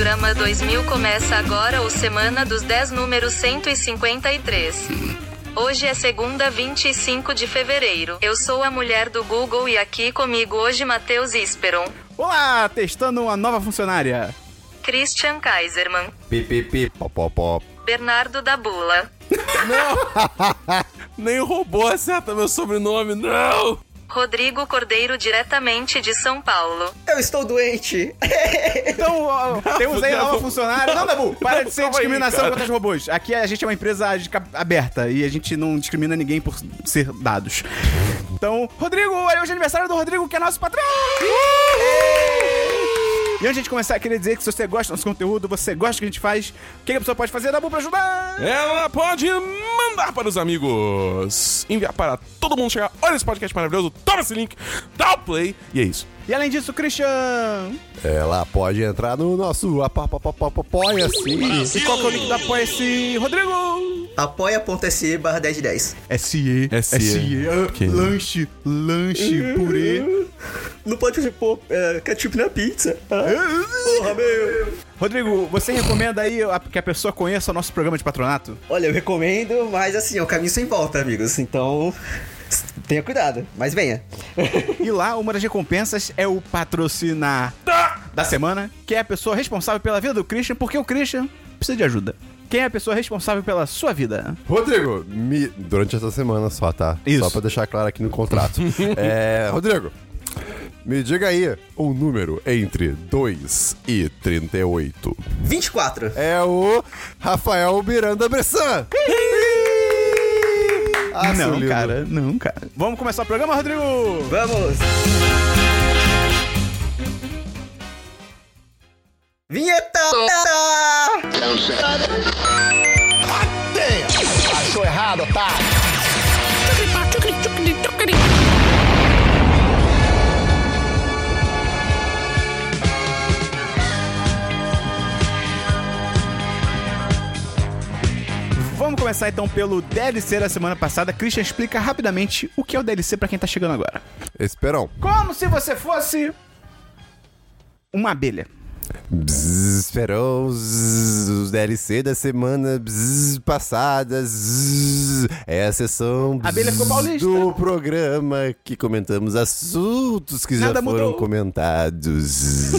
Radiorama 2000 começa agora o Semana dos 10 número 153. Hoje é segunda 25 de fevereiro. Eu sou a mulher do Google e aqui comigo hoje Matheus Isperon, Olá, testando uma nova funcionária. Christian Kaiserman, PPP, popopó. Bernardo da Bula, Nem o robô acerta meu sobrenome, não! Rodrigo Cordeiro diretamente de São Paulo. Eu estou doente. Então, ó, temos aí Dabu. nova funcionária. Não, Dabu, para de ser aí, discriminação cara. contra os robôs. Aqui a gente é uma empresa de cap- aberta e a gente não discrimina ninguém por ser dados. Então, Rodrigo, hoje é aniversário do Rodrigo, que é nosso patrão! E antes de começar, queria dizer que se você gosta do nosso conteúdo, você gosta do que a gente faz, o que a pessoa pode fazer, Dabu, pra ajudar? Ela pode mandar para os amigos, enviar para todo mundo chegar. Olha esse podcast maravilhoso, toma esse link, dá o play e é isso. E além disso, Christian, Ela pode entrar no nosso apoia-se. e qual que é o link da Apoia-se, Rodrigo? Apoia.se barra 1010. SE, SE. lanche, lanche, purê. Não pode pôr é, ketchup na pizza. Porra, meu. Rodrigo, você recomenda aí a- que a pessoa conheça o nosso programa de patronato? Olha, eu recomendo, mas assim, é um caminho sem volta, amigos. Então, tenha cuidado. Mas venha. E lá, uma das recompensas é o patrocinar da semana, que é a pessoa responsável pela vida do Christian, porque o Christian precisa de ajuda. Quem é a pessoa responsável pela sua vida? Rodrigo, me... durante essa semana só, tá? Isso. Só pra deixar claro aqui no contrato. é, Rodrigo, me diga aí um número entre 2 e 38. 24. É o Rafael Miranda Bressan. Ah, não, lindo. cara, não, cara. Vamos começar o programa, Rodrigo? Vamos. Vinheta! Achou errado, tá? Vamos começar então pelo DLC da semana passada. Christian explica rapidamente o que é o DLC pra quem tá chegando agora. Esperão. Como se você fosse uma abelha. Bzz, Esperão, zzz, os DLC da semana bzz, passada. é a sessão do programa que comentamos assuntos que Nada já foram mudou. comentados.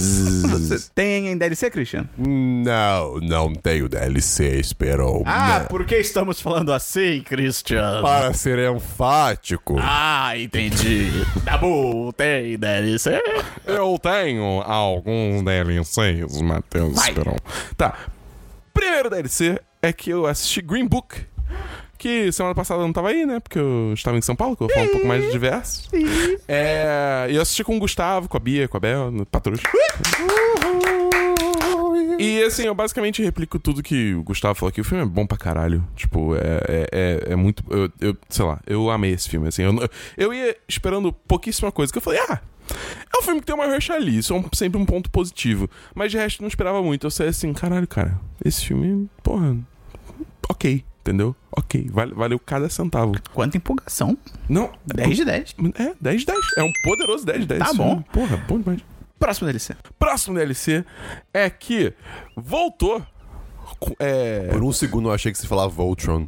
Você tem em DLC, Christian? Não, não tenho DLC, Esperão. Ah, Não. por que estamos falando assim, Christian? Para ser enfático. Ah, entendi. Tá bom, tem DLC? Eu tenho alguns DLCs, Matheus Vai. Esperon. Tá. Primeiro DLC é que eu assisti Green Book. Que semana passada eu não tava aí, né? Porque eu estava em São Paulo, que eu falar um pouco mais de diversos. É. E eu assisti com o Gustavo, com a Bia, com a Bel, no Patrulha. E assim, eu basicamente replico tudo que o Gustavo falou aqui. O filme é bom pra caralho. Tipo, é, é, é, é muito. Eu, eu- sei lá, eu amei esse filme. Assim, eu, eu ia esperando pouquíssima coisa. Que eu falei, ah, é um filme que tem uma Mahershala Ali, isso é um- sempre um ponto positivo. Mas de resto, não esperava muito. Eu sei assim, caralho, cara, esse filme, porra, ok, entendeu? Ok, vale, valeu cada centavo. Quanta empolgação. Não, 10 de 10. É, 10 de 10. É um poderoso 10 de 10. Tá bom. filme. Porra, bom demais. Próximo DLC. Próximo DLC é que voltou. É. Por um segundo eu achei que você falava Voltron.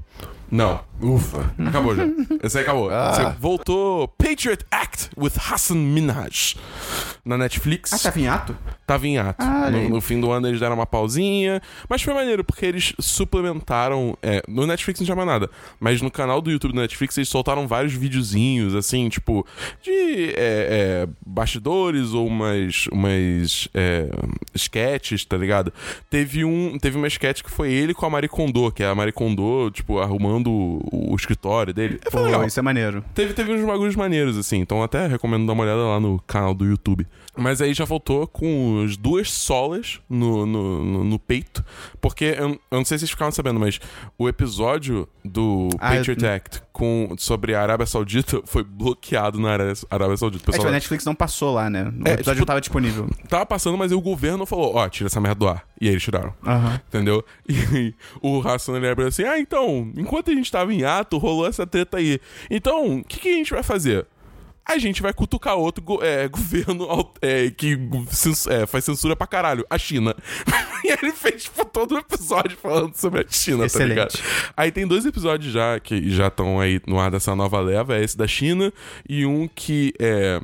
Não. Ufa. Acabou já. Esse aí acabou. Ah. Você voltou Patriot Act with Hassan Minhaj na Netflix. Ah, tá em ato? Tava em ato. Ah, no, no fim do ano eles deram uma pausinha. Mas foi maneiro, porque eles suplementaram. é, no Netflix não tinha mais nada. Mas no canal do YouTube da Netflix eles soltaram vários videozinhos, assim, tipo, de é, é, bastidores ou umas. umas. É, sketches, tá ligado? Teve um. Teve uma sketch que foi ele com a Marie Kondo, que é a Marie Kondo, tipo, arrumando o, o escritório dele. Foi Pô, legal. isso é maneiro. Teve, teve uns bagulhos maneiros, assim. Então até recomendo dar uma olhada lá no canal do YouTube. Mas aí já voltou com as duas solas no, no, no- no peito. Porque eu, eu não sei se vocês ficaram sabendo, mas o episódio do Ah, Patriot Act com, sobre a Arábia Saudita foi bloqueado na Arábia, Saudita. O É, tipo, pessoal a Netflix não passou lá, né? O É, episódio tipo- tava disponível. tava passando, mas o governo falou: Ó, tira essa merda do ar. E aí eles tiraram. Entendeu? E o Hassan ele abre assim: Ah, então, enquanto a gente tava em ato, rolou essa treta aí. Então, o que, que a gente vai fazer? A gente vai cutucar outro go- é, governo é, que é, faz censura pra caralho, a China. e ele fez tipo, todo um episódio falando sobre a China, Excelente. tá ligado? Aí tem dois episódios já que já estão aí no ar dessa nova leva, é esse da China e um que é.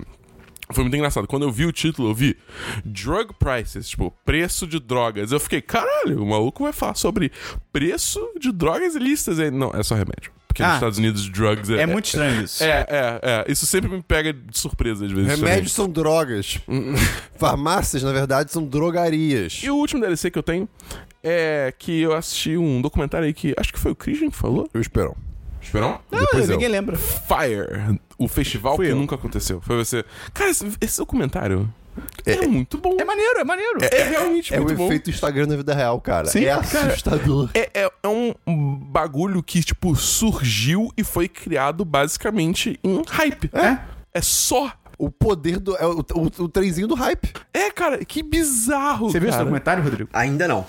Foi muito engraçado. Quando eu vi o título, eu vi Drug Prices, tipo, preço de drogas. Eu fiquei, caralho, o maluco vai falar sobre preço de drogas ilícitas. Aí, não, é só remédio. Porque nos Ah. Estados Unidos, drugs é. É muito estranho isso. É, é, é. Isso sempre me pega de surpresa às vezes. Remédios são drogas. Farmácias, na verdade, são drogarias. E o último DLC que eu tenho é que eu assisti um documentário aí que acho que foi o Christian que falou. Eu espero. Esperão? Não, Depois eu. ninguém lembra. Fire, o festival Fui que eu. nunca aconteceu. Foi você. Cara, esse, esse documentário é, muito bom. É maneiro, é maneiro. É, realmente É o muito bom. efeito Instagram na vida real, cara. Sim, é cara. assustador. É, é, é um bagulho que, tipo, surgiu e foi criado basicamente em hype. É. É só. O poder do. É o, o, o trenzinho do hype. É, cara, que bizarro. Você viu esse documentário, Rodrigo? Ainda não.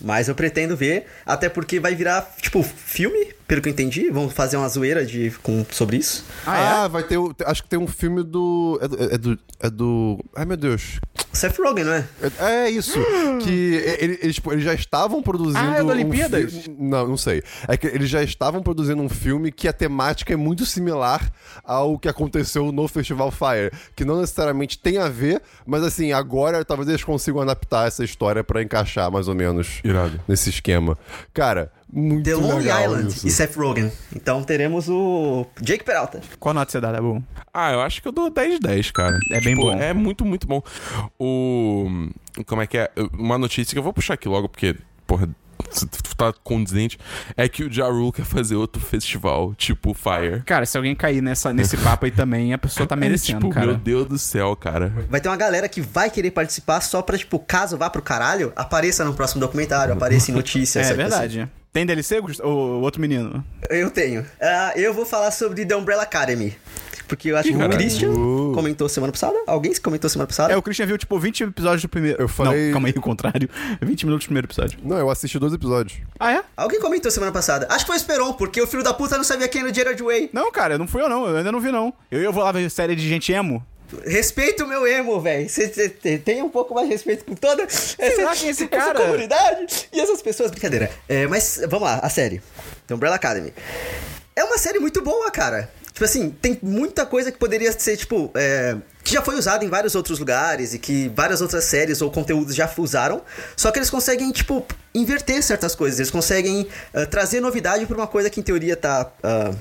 Mas eu pretendo ver, até porque vai virar, tipo, filme, pelo que eu entendi. Vão fazer uma zoeira de, com, sobre isso. Ah, é? vai ter. o- Acho que tem um filme do. É do. É do, é do- ai, meu Deus. Seth Rogen, não é? É, é isso. que ele- eles, tipo, eles já estavam produzindo. Ah, é do um Olimpíadas? fi- Não, não sei. É que eles já estavam produzindo um filme que a temática é muito similar ao que aconteceu no Festival Fire. Que não necessariamente tem a ver, mas assim, agora talvez eles consigam adaptar essa história pra encaixar mais ou menos Irado. nesse esquema. Cara, muito The Long legal Island isso. e Seth Rogen. Então teremos o Jake Peralta. Qual nota você dá, Dabu? Ah, eu acho que eu dou 10 10, cara. É bem bom. É muito, muito bom. O. Como é que é? Uma notícia que eu vou puxar aqui logo, porque, porra, tá condizente. É que o Ja Rule quer fazer outro festival, tipo Fire. Cara, se alguém cair nessa, nesse papo aí também, a pessoa tá merecendo, tipo, cara. meu Deus do céu, cara. Vai ter uma galera que vai querer participar só pra, tipo, caso vá pro caralho, apareça no próximo documentário, apareça em notícias. É verdade. Tem DLC, o outro menino? assim. Eu tenho. Ah, eu vou falar sobre The Umbrella Academy. Porque eu acho que o caralho. Christian comentou semana passada. Alguém comentou semana passada? É, o Christian viu, tipo, 20 episódios do primeiro. Eu falei- Não, calma aí, o contrário. 20 minutos do primeiro episódio. Não, eu assisti dois episódios. Ah, é? Alguém comentou semana passada. Acho que foi o Esperon, porque o filho da puta não sabia quem era o Gerard Way. Não, cara, não fui eu, não. Eu ainda não vi, não. Eu, eu vou lá ver série de gente emo. Respeita o meu emo, velho. Você tem um pouco mais de respeito com toda essa, esse essa cara? comunidade e essas pessoas. Brincadeira. É, mas vamos lá, a série. The Umbrella Academy. É uma série muito boa, cara. Tipo assim, tem muita coisa que poderia ser, tipo, é, que já foi usada em vários outros lugares e que várias outras séries ou conteúdos já usaram. Só que eles conseguem, tipo, inverter certas coisas. Eles conseguem ah, trazer novidade pra uma coisa que em teoria tá. ah,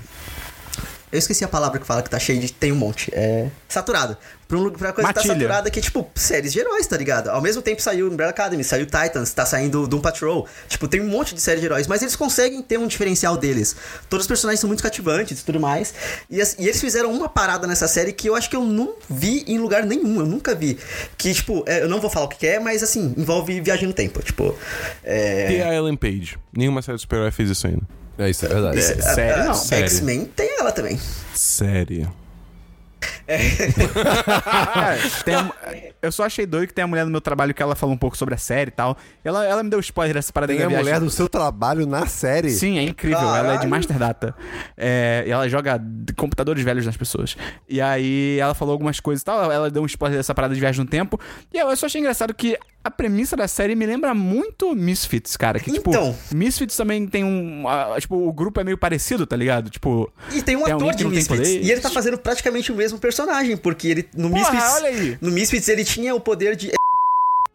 eu esqueci a palavra que fala que tá cheio de. Tem um monte. É. Saturado. Pra, um, pra coisa que tá Matilha. saturada que é tipo séries de heróis, tá ligado? Ao mesmo tempo saiu Umbrella Academy, saiu Titans, tá saindo Doom Patrol. Tipo, tem um monte de séries de heróis, mas eles conseguem ter um diferencial deles. Todos os personagens são muito cativantes e tudo mais. E, e eles fizeram uma parada nessa série que eu acho que eu não vi em lugar nenhum. Eu nunca vi. Que, tipo, é, eu não vou falar o que é, mas assim, envolve viagem no tempo. Tipo. É. Tem a Ellen Page. Nenhuma série de super-herói fez isso ainda. É isso, é verdade. Sério, a- não. a- Série. X-Men tem ela também. Série. A- eu só achei doido que tem a mulher no meu trabalho que ela falou um pouco sobre a série e tal. Ela, ela me deu spoiler dessa parada Tem a viagem. mulher do seu trabalho na série. Sim, é incrível. Ela é de Caralho. Master Data. É, e ela joga computadores velhos nas pessoas. E aí ela falou algumas coisas e tal. Ela, ela deu um spoiler dessa parada de viagem no tempo. E eu só achei engraçado que a premissa da série me lembra muito Misfits, cara. Que, tipo, Então. Misfits também tem um. ah, tipo, o grupo é meio parecido, tá ligado? Tipo. E tem um Tem ator de Misfits. E ele tá fazendo praticamente o mesmo personagem, porque ele no Porra, Misfits. olha aí. No Misfits ele tinha o poder de.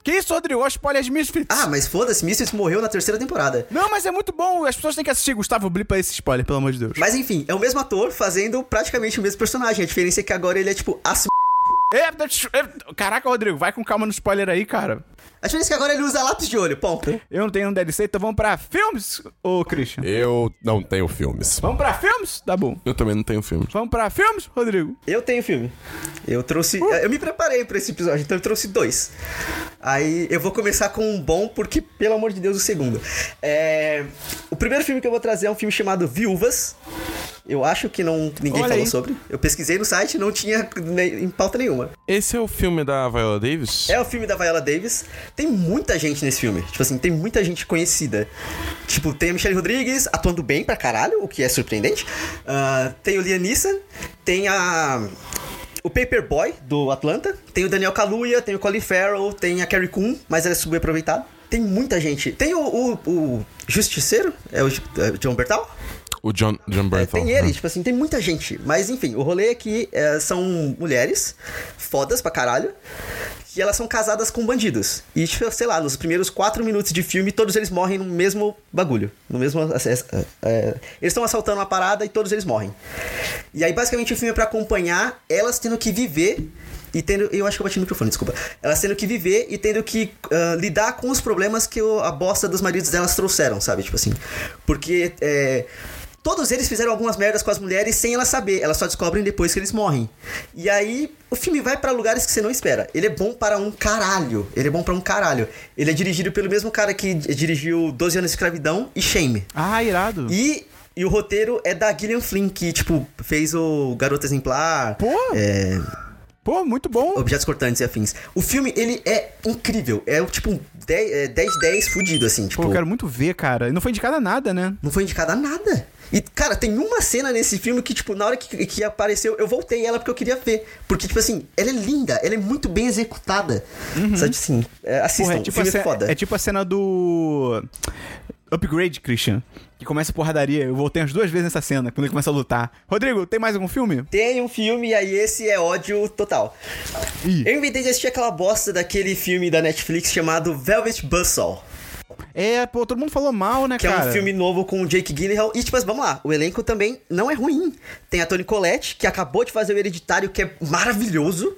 Que isso, Rodrigo? Spoiler de Misfits. Ah, mas foda-se, Misfits morreu na terceira temporada. Não, mas é muito bom. As pessoas têm que assistir. Gustavo, blipa esse spoiler, pelo amor de Deus. Mas enfim, é o mesmo ator fazendo praticamente o mesmo personagem. A diferença é que agora ele é tipo. ass- Caraca, Rodrigo, vai com calma no spoiler aí, cara. A diferença é que agora ele usa lápis de olho, ponto. Eu não tenho um DLC, então vamos pra filmes, ô Christian. Eu não tenho filmes. Vamos pra filmes? Tá bom. Eu também não tenho filme. Vamos pra filmes, Rodrigo? Eu tenho filme. Eu trouxe. Eu me preparei pra esse episódio, então eu trouxe dois. Aí eu vou começar com um bom, porque, pelo amor de Deus, o segundo. É... O primeiro filme que eu vou trazer é um filme chamado Viúvas. Eu acho que não ninguém Olha falou aí. sobre. Eu pesquisei no site não tinha em pauta nenhuma. Esse é o filme da Viola Davis? É o filme da Viola Davis. Tem muita gente nesse filme. Tipo assim, tem muita gente conhecida. Tipo, tem a Michelle Rodrigues atuando bem pra caralho, o que é surpreendente. Ah, tem o Liam Neeson. Tem a. o Paperboy, do Atlanta. Tem o Daniel Kaluuya, tem o Colin Farrell, tem a Carrie Coon, mas ela é subaproveitada. Tem muita gente. Tem o, o, o Justiceiro, é o é o John Bertal. O John, John É, tem ele, tipo assim, tem muita gente. Mas enfim, o rolê aqui é, são mulheres fodas pra caralho. E elas são casadas com bandidos. E, tipo, sei lá, nos primeiros quatro minutos de filme, todos eles morrem no mesmo bagulho. No mesmo. é, é, eles estão assaltando uma parada e todos eles morrem. E aí, basicamente, o filme é pra acompanhar elas tendo que viver. E tendo. Eu acho que eu bati no microfone, desculpa. Elas tendo que viver e tendo que ah, lidar com os problemas que o- a bosta dos maridos delas trouxeram, sabe? Tipo assim. Porque. é, Todos eles fizeram algumas merdas com as mulheres sem elas saber. Elas só descobrem depois que eles morrem. E aí, o filme vai pra lugares que você não espera. Ele é bom para um caralho. Ele é bom pra um caralho. Ele é dirigido pelo mesmo cara que dirigiu 12 anos de escravidão e Shame. Ah, irado. E, e o roteiro é da Gillian Flynn, que, tipo, fez o Garota Exemplar. Pô. É, Pô, muito bom. Objetos Cortantes e Afins. O filme, ele é incrível. É, tipo, 10, é, 10 10 fudido, assim. Tipo, Pô, eu quero muito ver, cara. E não foi indicado a nada, né? não foi indicada a nada. E, cara, tem uma cena nesse filme que, tipo, na hora que, que apareceu, eu voltei ela porque eu queria ver. Porque, tipo assim, ela é linda, ela é muito bem executada. Sabe assim, é, assistam, Porra, é o tipo, a filme é cena, foda. é tipo a cena do. Upgrade, Christian. Que começa a porradaria. Eu voltei umas duas vezes nessa cena, quando ele começa a lutar. Rodrigo, tem mais algum filme? Tem um filme, e aí esse é ódio total. Ih. Eu inventei de assistir aquela bosta daquele filme da Netflix chamado Velvet Buzzsaw. É, pô, todo mundo falou mal, né, Que cara? é um filme novo com o Jake Gyllenhaal. E, tipo, vamos lá, o elenco também não é ruim. Tem a Toni Collette, que acabou de fazer o Hereditário, que é maravilhoso.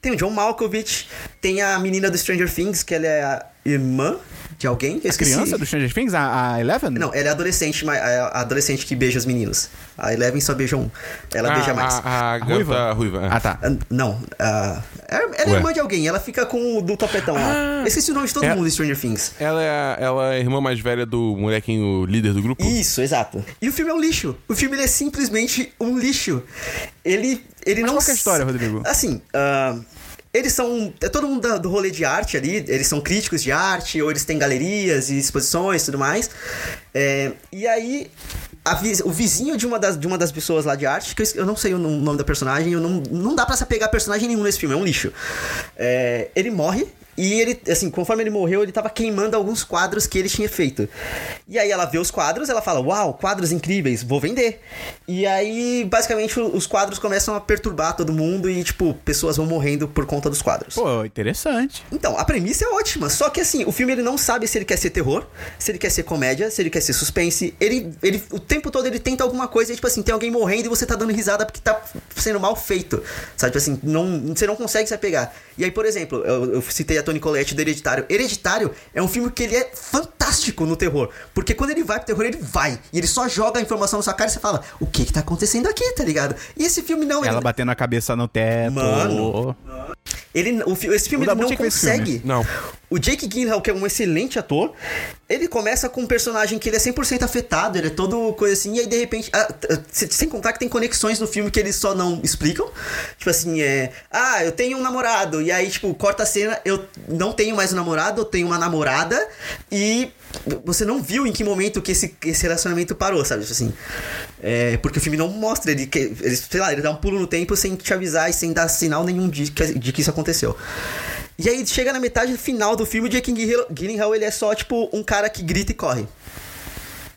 Tem o John Malkovich. Tem a menina do Stranger Things, que ela é a irmã de alguém. A criança do Stranger Things, a, a Eleven? Não, ela é adolescente, mas é a adolescente que beija os meninos. A Eleven só beija um. Ela Ah, beija mais. A, a, A ruiva? ruiva. é. Ah, tá. Ah, Não, ah, ela é Ué. irmã de alguém, ela fica com o do topetão lá. Eu esqueci o nome de todo é- mundo em Stranger Things. Ela é, a- ela é a irmã mais velha do molequinho líder do grupo? Isso, exato. E o filme é um lixo. O filme é simplesmente um lixo. Ele, ele Mas não. qual que é a história, Rodrigo? Assim, ah, eles são. É todo mundo do rolê de arte ali. Eles são críticos de arte, ou eles têm galerias e exposições e tudo mais. É, e aí. a o vizinho de uma, das, de uma das pessoas lá de arte, que eu, eu não sei o nom- nome da personagem, eu não, não dá pra se apegar a personagem nenhum nesse filme, é um lixo. É, ele morre e ele, assim, conforme ele morreu, ele tava queimando alguns quadros que ele tinha feito. E aí ela vê os quadros, ela fala: Uau, quadros incríveis, vou vender. E aí, basicamente, os quadros começam a perturbar todo mundo e, tipo, pessoas vão morrendo por conta dos quadros. Pô, interessante. Então, a premissa é ótima, só que assim, o filme ele não sabe se ele quer ser terror, se ele quer ser comédia, se ele quer ser suspense. Ele, ele o tempo todo ele tenta alguma coisa, e, tipo assim, tem alguém morrendo e você tá dando risada porque tá sendo mal feito. Sabe, tipo assim, não, você não consegue se apegar. E aí, por exemplo, eu, eu citei a Toni Collette do Hereditário. Hereditário é um filme que ele é fantástico no terror, porque quando ele vai pro terror, ele vai, e ele só joga a informação na sua cara e você fala, o que que tá acontecendo aqui, tá ligado? E esse filme não, Ela ele, batendo a cabeça no teto. Mano. ele o, esse filme O ele não consegue. filme. Não. O Jake Gyllenhaal, que é um excelente ator, ele começa com um personagem que ele é 100% afetado, ele é todo coisa assim, e aí de repente, ah, sem contar que tem conexões no filme que eles só não explicam. Tipo assim, é, ah, eu tenho um namorado, e aí tipo, corta a cena, eu não tenho mais um namorado, eu tenho uma namorada, e você não viu em que momento que esse, esse relacionamento parou, sabe? Tipo assim, é, porque o filme não mostra, ele, ele, sei lá, ele dá um pulo no tempo sem te avisar e sem dar sinal nenhum de que, de que isso aconteceu. E aí chega na metade final do filme, Jake Gyllenhaal- Gyllenhaal ele é só tipo um cara que grita e corre.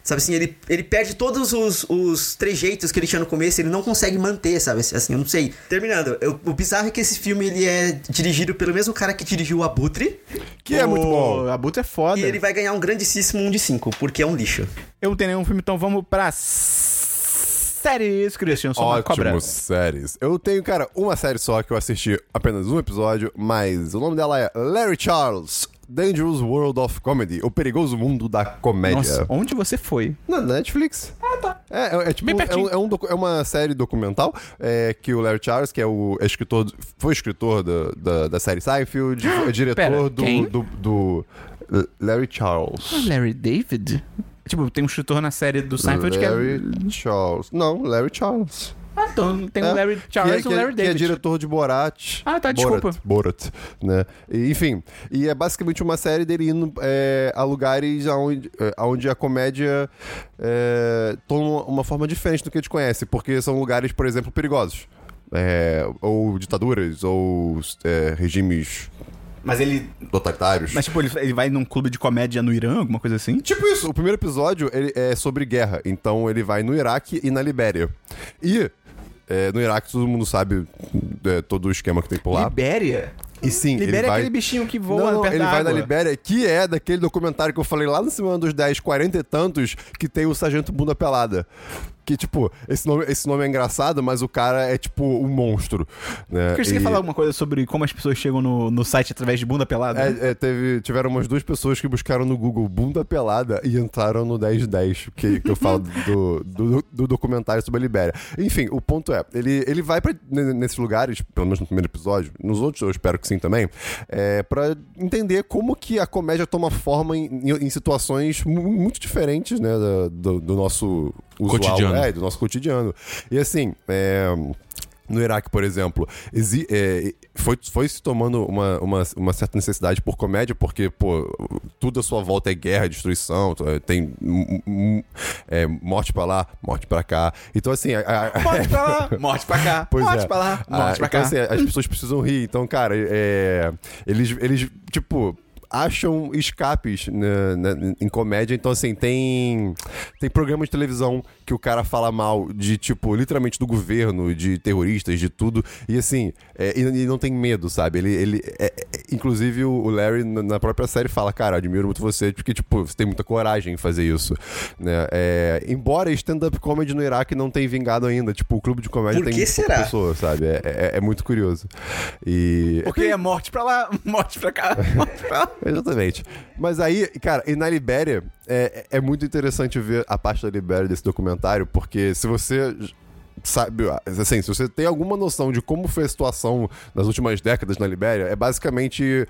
Sabe assim, ele, ele perde todos os, os trejeitos que ele tinha no começo, ele não consegue manter, sabe? Assim, eu não sei. Terminando, eu- o bizarro é que esse filme ele é dirigido pelo mesmo cara que dirigiu o Abutre, Que é muito bom. A Buta é foda. e ele vai ganhar um grandíssimo 1 de 5, porque é um lixo. Eu não tenho nenhum filme, então vamos pra séries, Christian. Sou uma cobra. Ótimo, séries. Eu tenho, cara, uma série só que eu assisti apenas um episódio, mas o nome dela é Larry Charles, Dangerous World of Comedy, o perigoso mundo da comédia. Nossa, onde você foi? Na Netflix. Ah, tá. É, é, é tipo, Bem é, um- é um é uma série documental é, que o Larry Charles, que é o escritor, foi escritor da, da, da série Seinfeld, é diretor Pera, do, quem? do, do Larry Charles. Larry David? Tipo, tem um escritor na série do Seinfeld Larry que é... Charles. Não, Larry Charles. Ah, então tem É, o Larry Charles que é, e que o é- Larry que é David. diretor de Borat. Ah, tá, Borat, desculpa. Borat, né? E, enfim, e é basicamente uma série dele indo é, a lugares onde, onde a comédia é, toma uma forma diferente do que a gente conhece, porque são lugares, por exemplo, perigosos. é, ou ditaduras, ou é, regimes Mas ele. totalitários. Mas, tipo, ele, ele vai num clube de comédia no Irã, alguma coisa assim? Tipo isso, o primeiro episódio ele é sobre guerra. Então ele vai no Iraque e na Libéria. E é, no Iraque todo mundo sabe é, todo o esquema que tem por lá. Libéria? E sim, Libéria ele é vai... aquele bichinho que voa não, perto ele da vai água. na Libéria, que é daquele documentário que eu falei lá no Semana dos 10, 40 e tantos, que tem o Sargento Bunda Pelada. Que, tipo, esse nome, esse nome é engraçado, mas o cara é, tipo, um monstro. Né? Você E- quer falar alguma coisa sobre como as pessoas chegam no, no site através de bunda pelada? É, é, teve, tiveram umas duas pessoas que buscaram no Google bunda pelada e entraram no 1010, que, que eu falo do, do, do documentário sobre a Libéria. Enfim, o ponto é, ele, ele vai pra, nesses lugares, pelo menos no primeiro episódio, nos outros eu espero que sim também, é, pra entender como que a comédia toma forma em, em- em situações mu- muito diferentes, né, do, do nosso usual, Cotidiano. É, do nosso cotidiano. E assim, é, no Iraque, por exemplo, é, foi, foi se tomando uma, uma, uma certa necessidade por comédia, porque, pô, tudo à sua volta é guerra, destruição, tem é, morte pra lá, morte pra cá. Então, assim. a- a- Morte pra lá, morte pra cá, Pois morte é. pra lá, Ah, morte pra então, cá. assim, as pessoas precisam rir. Então, cara, é, eles, eles, tipo, acham escapes né, né, em comédia. Então, assim, tem, tem programa de televisão que o cara fala mal de, tipo, literalmente do governo, de terroristas, de tudo. E, assim, é, e, e não tem medo, sabe? Ele, ele é- é- inclusive, o Larry, na própria série, fala, cara, admiro muito você, porque, tipo, você tem muita coragem em fazer isso. Né? É, embora stand-up comedy no Iraque não tenha vingado ainda. Tipo, o clube de comédia Por tem será? pessoa, sabe? É, é- é muito curioso. E. Porque é morte pra lá, morte pra cá, morte pra lá. Exatamente. Mas aí, cara, e na Libéria, é, é muito interessante ver a parte da Libéria desse documentário, porque se você sabe, assim, se você tem alguma noção de como foi a situação nas últimas décadas na Libéria, é basicamente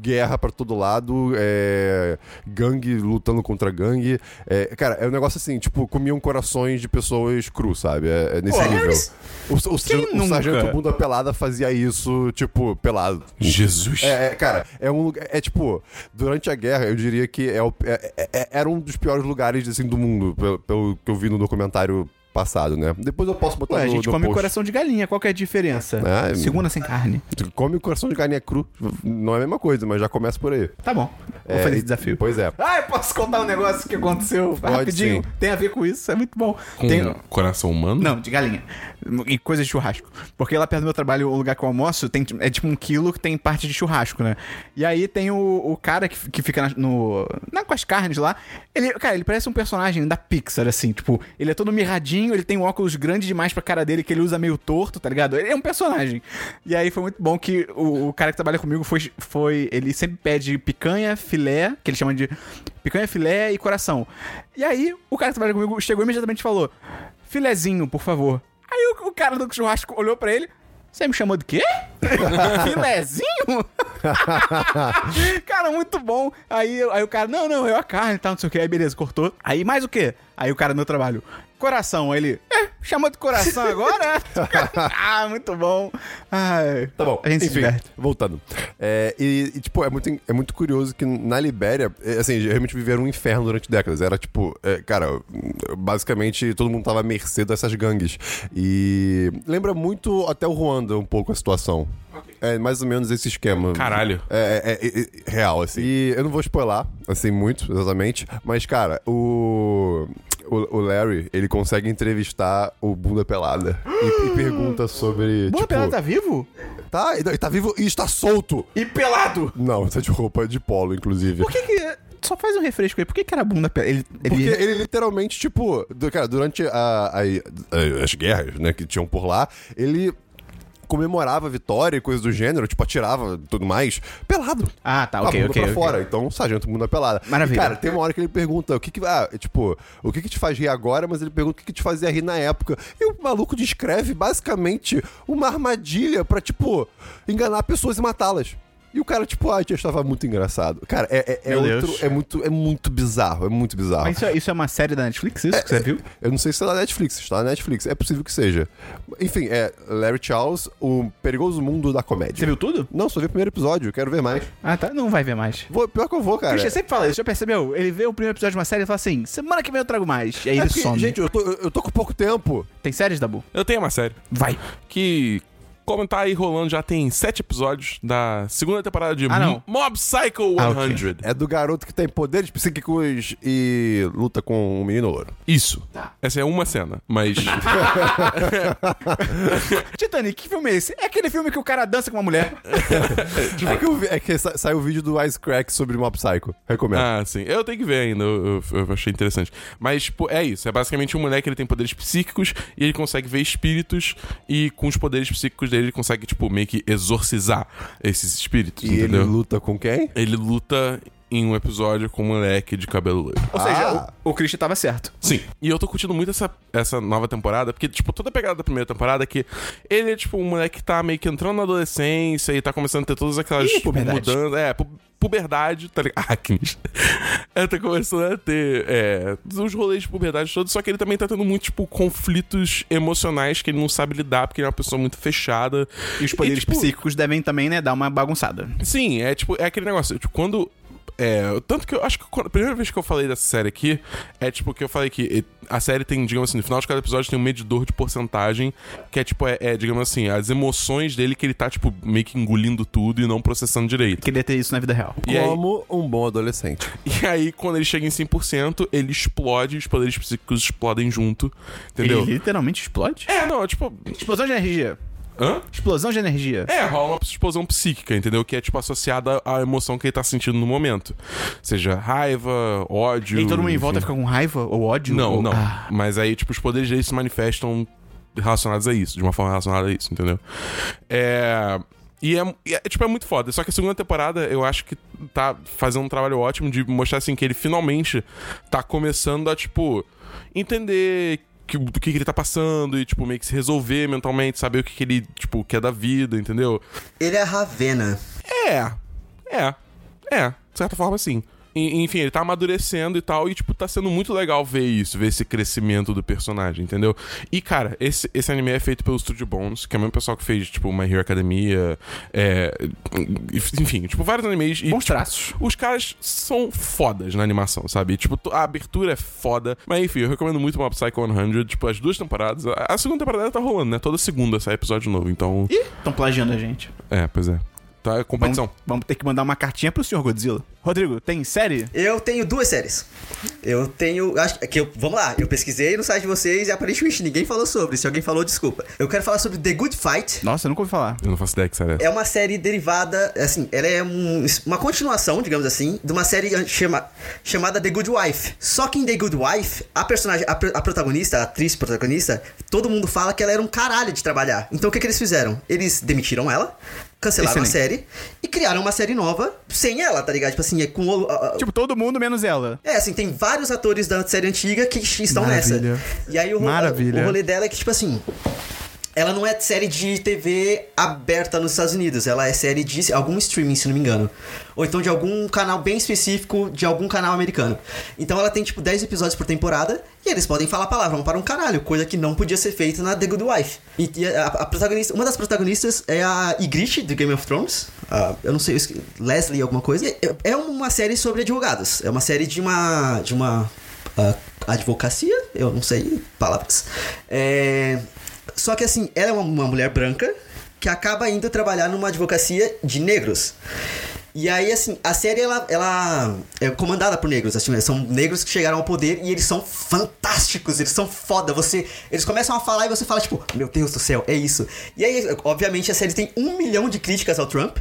guerra pra todo lado, é, gangue lutando contra gangue. É, cara, é um negócio assim, tipo, comiam corações de pessoas cru, sabe? É, é nesse Pô, nível. mas O, o, sargento- o nunca? sargento Bunda Pelada fazia isso, tipo, pelado. Jesus. É, é, cara, é um lugar. É tipo, durante a guerra, eu diria que é, o- é- é- é- era um dos piores lugares assim, do mundo, pelo, pelo que eu vi no documentário passado, né? Depois eu posso botar Ué, a no, gente no come post. coração de galinha, qual que é a diferença? Ah, Segunda sem carne. Come o coração de galinha cru. Não é a mesma coisa, mas já começa por aí. Tá bom, vou É, fazer esse desafio. Pois é. Ah, eu posso contar um negócio que aconteceu rapidinho? sim. Tem a ver com isso, é muito bom. Com Tem... coração humano? Não, de galinha. E coisa de churrasco. Porque lá perto do meu trabalho, o lugar que eu almoço, tem, é tipo um quilo que tem parte de churrasco, né? E aí tem o, o cara que, que fica na, no, na, com as carnes lá. Ele, cara, ele parece um personagem da Pixar, assim. Tipo, ele é todo mirradinho, ele tem um óculos grande demais pra cara dele, que ele usa meio torto, tá ligado? Ele é um personagem. E aí foi muito bom que o, o cara que trabalha comigo foi, foi. Ele sempre pede picanha, filé, que ele chama de picanha, filé e coração. E aí, o cara que trabalha comigo chegou imediatamente e falou: filezinho, por favor. Aí o, o cara do churrasco olhou pra ele. Você me chamou de quê? Filezinho? cara, muito bom. Aí, aí o cara, não, não, eu a carne e tal, não sei o que. Aí beleza, cortou. Aí mais o quê? Aí o cara do meu trabalho, coração. Aí ele, é, chamou de coração agora? ah, muito bom. Ai, Tá bom. A gente se Enfim, voltando. É, e, e, tipo, é muito, é muito curioso que na Libéria, é, assim, realmente viveram um inferno durante décadas. Era tipo, é, cara, basicamente todo mundo tava à mercê dessas gangues. E lembra muito até o Ruanda um pouco a situação. É mais ou menos esse esquema. Caralho. É, é, é, é real, assim. E eu não vou spoiler, assim, muito, exatamente. Mas, cara, o. O, o Larry, ele consegue entrevistar o Bunda Pelada e, e pergunta sobre. Boa tipo, pelada tá vivo? Tá, ele tá vivo e está solto. E pelado! Não, tá de roupa de polo, inclusive. Por que que... Só faz um refresco aí. Por que que era bunda pelada? Ele, ele... Porque ele literalmente, tipo, du- cara, durante a- a- as guerras, né, que tinham por lá, ele comemorava a vitória e coisas do gênero, tipo, atirava e tudo mais, pelado. Ah, tá, ok, ok, pra ok. fora. Então, sargento bunda pelada. Maravilha. E, cara, tem uma hora que ele pergunta o que que... Ah, tipo, o que que te faz rir agora, mas ele pergunta o que que te fazia rir na época. E o maluco descreve, basicamente, uma armadilha pra, tipo, enganar pessoas e matá-las. E o cara, tipo, ah, estava muito engraçado. Cara, é, é, é outro. Deus. É muito, é muito bizarro. É muito bizarro. Mas isso é, isso é uma série da Netflix, isso que você viu? Eu não sei se é da Netflix, está na Netflix. É possível que seja. Enfim, é Larry Charles, o perigoso mundo da comédia. Você viu tudo? Não, só vi o primeiro episódio, quero ver mais. Ah, tá. Não vai ver mais. Vou, pior que eu vou, cara. Christian sempre fala isso, já percebeu? Ele vê o primeiro episódio de uma série e fala assim: semana que vem eu trago mais. E aí É ele porque, some. gente, eu tô, eu tô com pouco tempo. Tem séries, Dabu? Eu tenho uma série Vai. que. Como tá aí rolando, já tem sete episódios da segunda temporada de Ah. Mob Psycho 100. Ah, ok. É do garoto que tem poderes psíquicos e luta com um menino louro. Isso. Essa é uma cena, mas. Titanic, que filme é esse? É aquele filme que o cara dança com uma mulher. É que, eu vi- é que sa- saiu o vídeo do Icecrack sobre Mob Psycho. Recomendo. ah, sim. Eu tenho que ver ainda. Eu, eu- eu achei interessante. Mas, tipo, é isso. É basicamente um moleque, ele tem poderes psíquicos e ele consegue ver espíritos e com os poderes psíquicos dele ele consegue, tipo, meio que exorcizar esses espíritos, e ele entendeu? luta com quem? Ele luta em um episódio com um moleque de cabelo loiro. Ou seja, Ah. o, o Christian tava certo. Sim. E eu tô curtindo muito essa, essa nova temporada, porque, tipo, toda a pegada da primeira temporada é que ele é, tipo, um moleque que tá meio que entrando na adolescência e tá começando a ter todas aquelas Ih, puberdade. mudanças. É, pu puberdade, tá ligado? Acnes. é, tá começando a ter é, os rolês de puberdade todos, só que ele também tá tendo muito, tipo, conflitos emocionais que ele não sabe lidar, porque ele é uma pessoa muito fechada. E os poderes tipo, psíquicos devem também, né, dar uma bagunçada. Sim, é tipo, é aquele negócio, tipo, quando. É, tanto que eu acho que a primeira vez que eu falei dessa série aqui é tipo que eu falei que a série tem, digamos assim, no final de cada episódio tem um medidor de porcentagem que é tipo, é, é, digamos assim, as emoções dele que ele tá, tipo, meio que engolindo tudo e não processando direito. Queria ter isso na vida real. E aí, Como um bom adolescente. e aí, quando ele chega em 100%, ele explode, os poderes psíquicos explodem junto, entendeu? Ele literalmente explode? É, não, tipo. Explosão de energia. Hã? Explosão de energia. É, rola uma explosão psíquica, entendeu? Que é, tipo, associada à emoção que ele tá sentindo no momento. Seja raiva, ódio. E todo mundo em enfim. volta fica com raiva ou ódio? Não, ou... não. Ah. Mas aí, tipo, os poderes dele se manifestam relacionados a isso, de uma forma relacionada a isso, entendeu? É. E é, e é, tipo, é muito foda. Só que a segunda temporada, eu acho que tá fazendo um trabalho ótimo de mostrar, assim, que ele finalmente tá começando a, tipo, entender que, do que, que ele tá passando e, tipo, meio que se resolver mentalmente, saber o que, que ele, tipo, quer da vida, entendeu? Ele é Ravena. É. É. É. De certa forma, sim. E- enfim, ele tá amadurecendo e tal, e, tipo, tá sendo muito legal ver isso, ver esse crescimento do personagem, entendeu? E, cara, esse, esse anime é feito pelo Studio Bones, que é o mesmo pessoal que fez, tipo, My Hero Academia, é, enfim, tipo, vários animes. E, Bons tipo, traços. os caras são fodas na animação, sabe? Tipo, a abertura é foda. Mas enfim, eu recomendo muito Mob Psycho 100. Tipo, as duas temporadas. A a segunda temporada tá rolando, né? Toda segunda sai episódio novo. Então. Ih, estão plagiando a gente. É, pois é. Tá, é Vamos, competição. vamos ter que mandar uma cartinha pro senhor Godzilla. Rodrigo, tem série? Eu tenho duas séries. Eu tenho. Acho que eu. Vamos lá, eu pesquisei no site de vocês e aparentemente ninguém falou sobre. Se alguém falou, desculpa. Eu quero falar sobre The Good Fight. Nossa, eu nunca ouvi falar. Eu não faço ideia que série é. É uma série derivada, assim, ela é um- uma continuação, digamos assim, de uma série chama, chamada The Good Wife. Só que em The Good Wife, a personagem, a, a protagonista, a atriz protagonista, todo mundo fala que ela era um caralho de trabalhar. Então o que, que eles fizeram? Eles demitiram ela, cancelaram Excelente. a série e criaram uma série nova sem ela, tá ligado? Tipo assim, é com o. a- a- Tipo, todo mundo menos ela. é, assim, tem vários atores da série antiga que estão Maravilha. nessa. E aí o, Maravilha. o rolê dela é que, tipo assim. Ela não é série de TV aberta nos Estados Unidos, ela é série de algum streaming, se não me engano. Ou então de algum canal bem específico de algum canal americano. Então ela tem tipo 10 episódios por temporada e eles podem falar palavrão para um caralho, coisa que não podia ser feita na The Good Wife. E, e a, a protagonista, uma das protagonistas é a Ygritte do Game of Thrones. Eu não sei, Leslie alguma coisa. É, é uma série sobre advogados. É uma série de uma de uma ah, advocacia, eu não sei palavras. É, só que assim, ela é uma, uma mulher branca que acaba indo trabalhar numa advocacia de negros. E aí, assim, a série ela, ela é comandada por negros, assim, são negros que chegaram ao poder e eles são fantásticos, eles são foda. Você, eles começam a falar e você fala, tipo, meu Deus do céu, é isso. E aí, obviamente, a série tem um milhão de críticas ao Trump.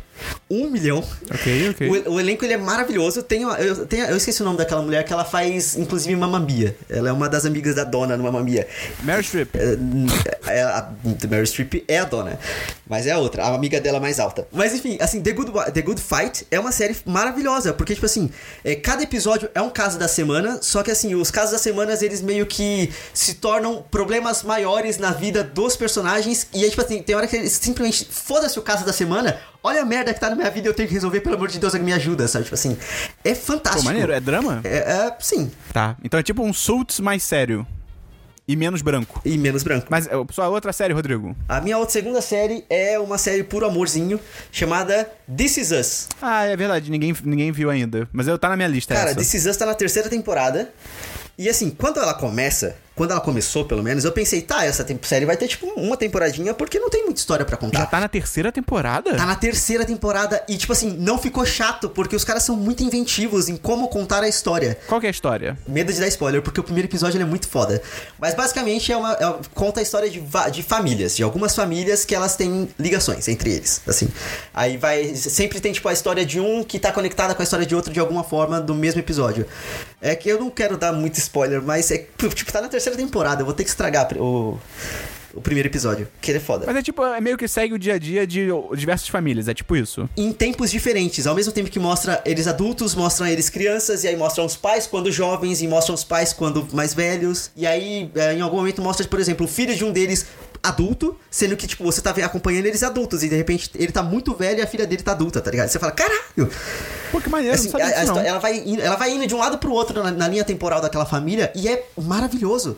Um milhão. Ok, ok. O, o elenco ele é maravilhoso. Tem, uma- eu, tem- eu esqueci o nome daquela mulher que ela faz, inclusive, Mamamia. Ela é uma das amigas da dona no Mamamia. Meryl Streep. É, é a Meryl Streep é a dona, mas é a outra, a amiga dela mais alta. Mas enfim, assim, The Good, The Good Fight é uma série maravilhosa, porque, tipo assim, é, cada episódio é um caso da semana, só que assim, os casos das semanas eles meio que se tornam problemas maiores na vida dos personagens. E aí, tipo assim, tem hora que eles simplesmente. Foda-se o caso da semana. Olha a merda que tá na minha vida e eu tenho que resolver, pelo amor de Deus, alguém me ajuda, sabe? Tipo assim. É fantástico. Pô, maneiro. É drama? É, é, sim. Tá. Então é tipo um Suits mais sério. E menos branco. E menos branco. Mas, é, sua outra série, Rodrigo? A minha outra segunda série é uma série puro amorzinho chamada This Is Us. Ah, é verdade. Ninguém, ninguém viu ainda. Mas eu tá na minha lista Cara, essa. This Is Us tá na terceira temporada. E assim, quando ela começa, quando ela começou pelo menos, eu pensei, tá, essa série vai ter tipo uma temporadinha porque não tem muita história pra contar. Já tá na terceira temporada? Tá na terceira temporada e, tipo assim, não ficou chato, porque os caras são muito inventivos em como contar a história. Qual que é a história? Medo de dar spoiler, porque o primeiro episódio é muito foda. Mas basicamente é uma, é- conta a história de, de famílias, de algumas famílias que elas têm ligações entre eles, assim. Aí vai. Sempre tem, tipo, a história de um que tá conectada com a história de outro de alguma forma do mesmo episódio. É que eu não quero dar muito spoiler, mas é. Tipo, tá na terceira temporada, eu vou ter que estragar o. O primeiro episódio, que ele é foda. Mas é tipo, é meio que segue o dia a dia de diversas famílias, é tipo isso. em tempos diferentes. Ao mesmo tempo que mostra eles adultos, mostram eles crianças, e aí mostram os pais quando jovens, e mostram os pais quando mais velhos. E aí, é, em algum momento, mostra, por exemplo, o filho de um deles adulto, sendo que, tipo, você tá acompanhando eles adultos, e de repente ele tá muito velho e a filha dele tá adulta, tá ligado? Você fala, caralho! Pô, que maneiro, Assim, a- a disso não. histó- ela, vai indo, ela vai indo de um lado pro outro na, na linha temporal daquela família e é maravilhoso.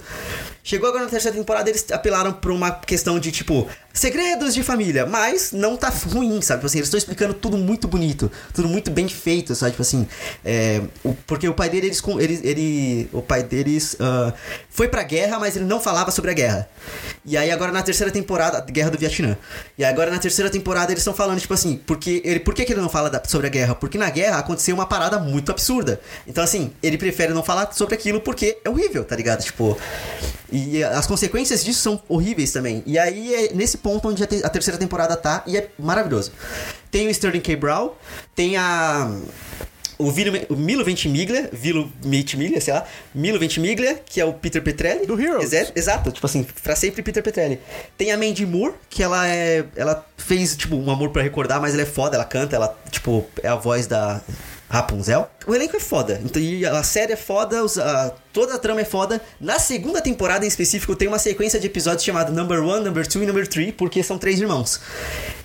Chegou agora na terceira temporada, eles apelaram pra uma questão de tipo, segredos de família, mas não tá ruim, sabe? Tipo assim, eles estão explicando tudo muito bonito, tudo muito bem feito, sabe? Tipo assim, é, o- porque o pai dele, eles, ele, ele, o pai deles ah, foi pra guerra, mas ele não falava sobre a guerra. E aí agora na terceira temporada, a guerra do Vietnã. E agora na terceira temporada eles estão falando, tipo assim, porque ele, por que, que ele não fala da- sobre a guerra? Porque na guerra aconteceu uma parada muito absurda. Então, assim, ele prefere não falar sobre aquilo porque é horrível, tá ligado? Tipo. E as consequências disso são horríveis também. E aí é nesse ponto onde a, te- a terceira temporada tá e é maravilhoso. Tem o Sterling K. Brown, tem a. O, Vilo, o Milo Ventimiglia, Vilo Ventimiglia, sei lá, Milo Ventimiglia, que é o Peter Petrelli. Do Heroes. Exa- Exato, tipo assim, pra sempre Peter Petrelli. Tem a Mandy Moore, que ela é. Ela fez, tipo, um amor pra recordar, mas ela é foda, ela canta, ela, tipo, é a voz da Rapunzel. O elenco é foda. Então, e a série é foda, os- a- toda a trama é foda. Na segunda temporada em específico, tem uma sequência de episódios chamado Number One, Number Two e Number Three, porque são três irmãos.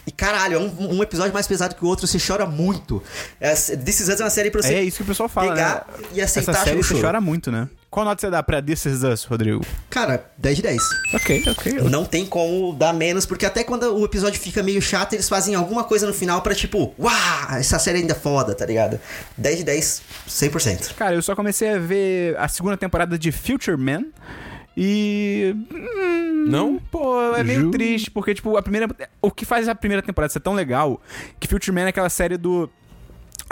E caralho, é um, um episódio mais pesado que o outro, você chora muito. É, This Is Us é uma série pra você É isso que o pessoal fala, pegar né? e aceitar Essa série você chora muito, né? Qual nota você dá pra This Is Us, Rodrigo? Cara, 10 de 10. Ok, ok. Não tem como dar menos, porque até quando o episódio fica meio chato, eles fazem alguma coisa no final pra tipo, uau, essa série ainda é foda, tá ligado? 10 de 10, 100%. Cara, eu só comecei a ver a segunda temporada de Future Man. E. hum, Não? Pô, é meio Ju- triste, porque, tipo, a primeira. O que faz a primeira temporada ser tão legal que Future Man é aquela série do.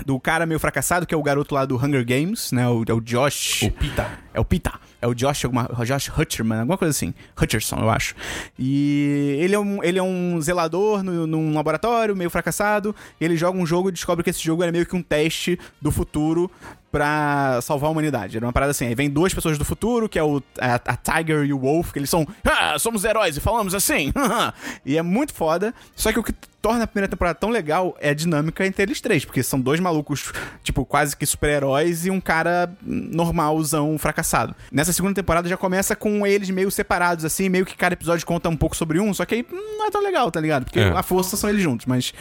Do cara meio fracassado, que é o garoto lá do Hunger Games, né? O, é o Josh. O Pita. É o Pita. É o Josh, alguma, Josh Hutcherman, alguma coisa assim. Hutcherson, eu acho. E ele é um, ele é um zelador no, num laboratório, meio fracassado. E ele joga um jogo e descobre que esse jogo era meio que um teste do futuro pra salvar a humanidade. Era uma parada assim. Aí vem duas pessoas do futuro, que é o, a, a Tiger e o Wolf, que eles são. Ah, somos heróis e falamos assim. e é muito foda. Só que o que torna a primeira temporada tão legal é a dinâmica entre eles três, porque são dois malucos, tipo, quase que super-heróis e um cara normalzão fracassado. Nessa segunda temporada já começa com eles meio separados, assim, meio que cada episódio conta um pouco sobre um, só que aí não é tão legal, tá ligado? Porque É. a força são eles juntos, mas.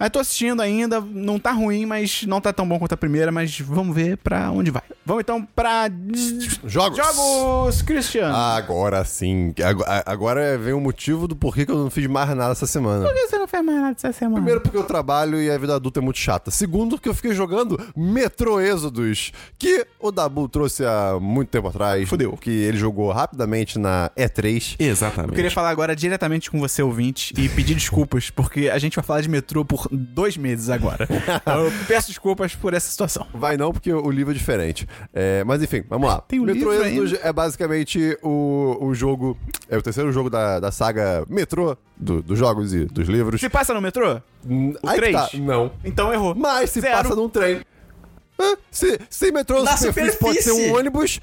Aí tô assistindo ainda, não tá ruim, mas não tá tão bom quanto a primeira, mas vamos ver pra onde vai. Vamos então pra. Jogos. Jogos, Christian! Agora sim. Agora vem o motivo do porquê que eu não fiz mais nada essa semana. Por que você não fez mais nada essa semana? Primeiro, porque eu trabalho e a vida adulta é muito chata. Segundo, que eu fiquei jogando Metro Exodus, que o Dabu trouxe há muito tempo atrás. Fudeu. Que ele jogou rapidamente na E3. Exatamente. Eu queria falar agora diretamente com você, ouvinte, e pedir desculpas, porque a gente vai falar de metrô por dois meses agora. Então, eu peço desculpas por essa situação. Vai não, porque o livro é diferente. É, mas enfim, vamos lá. Tem um Metro livro Exodus é basicamente o, o jogo. É o terceiro jogo da, da saga Metro, do- dos jogos e dos livros. Se passa no metrô? Hum, o aí que três? tá. Não. Então errou. Mas se Zero. passa num trem. Ah, Se, se metrô Na superfície pode ser um superfície. ônibus,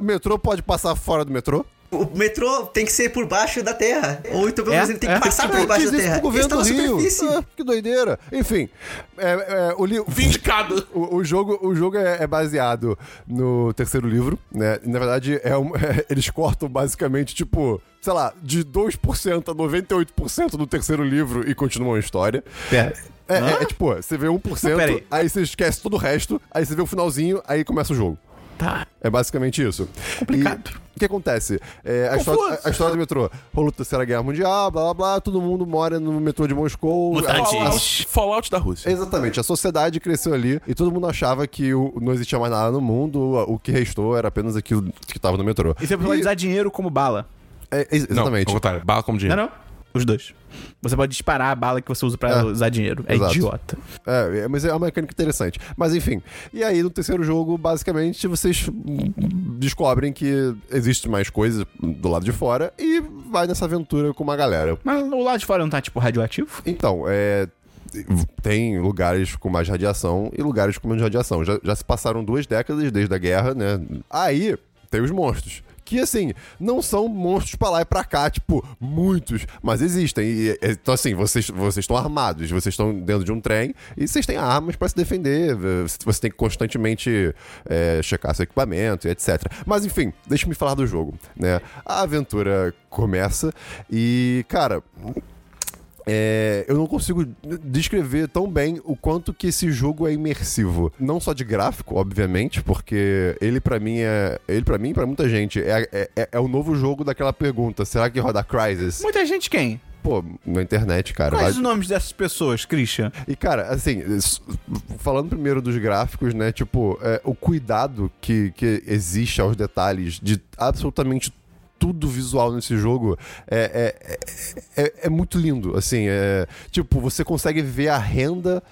metrô pode passar fora do metrô? O metrô tem que ser por baixo da terra. Ou então pelo É, menos ele tem é. que passar por baixo da terra. pro governo Eles do Rio. superfície. Ah, que doideira. Enfim, é, é, o, li... Vindicado. o, o jogo, o jogo é, é baseado no terceiro livro, né? Na verdade, é um- eles cortam basicamente, tipo, sei lá, de 2% a 98% do terceiro livro e continuam a história. Pera. É, é, é tipo, você vê 1%, Pera aí. aí você esquece todo o resto, aí você vê o finalzinho, aí começa o jogo. Tá. É basicamente isso. Complicado. E o que acontece? É, a, história, a- a história do metrô. Rolou a Terceira Guerra Mundial, blá blá blá, todo mundo mora no metrô de Moscou. Mutantes. Fallout, Fallout da Rússia. Exatamente, a sociedade cresceu ali e todo mundo achava que o- não existia mais nada no mundo, o, o que restou era apenas aquilo que tava no metrô. E você pode usar dinheiro como bala. É, ex- Não, exatamente. ao contrário. Bala como Não, dinheiro. não. Os dois. Você pode disparar a bala que você usa pra É. usar dinheiro. É Exato. idiota. É, é, mas é uma mecânica interessante. Mas enfim. E aí, no terceiro jogo, basicamente, vocês descobrem que existe mais coisas do lado de fora e vai nessa aventura com uma galera. Mas o lado de fora não tá, tipo, radioativo? Então, é. Tem lugares com mais radiação e lugares com menos radiação. Já, já se passaram duas décadas desde a guerra, né? Aí tem os monstros. Que assim, não são monstros pra lá e pra cá, tipo, muitos, mas existem. E, então, assim, vocês vocês estão armados, vocês estão dentro de um trem e vocês têm armas pra se defender. Você tem que constantemente é, checar seu equipamento e etc. Mas enfim, deixa-me falar do jogo, né? A aventura começa e, cara. É, eu não consigo descrever tão bem o quanto que esse jogo é imersivo. Não só de gráfico, obviamente, porque ele pra mim é. Ele para mim, pra muita gente, é, é, é- é o novo jogo daquela pergunta: será que roda Crysis? Muita gente quem? Pô, na internet, cara. Quais vai- os nomes dessas pessoas, Christian? e, cara, assim, falando primeiro dos gráficos, né? Tipo, é, o cuidado que, que existe aos detalhes de absolutamente tudo visual nesse jogo é, é, é, é muito lindo, assim, é, tipo, você consegue ver a renda,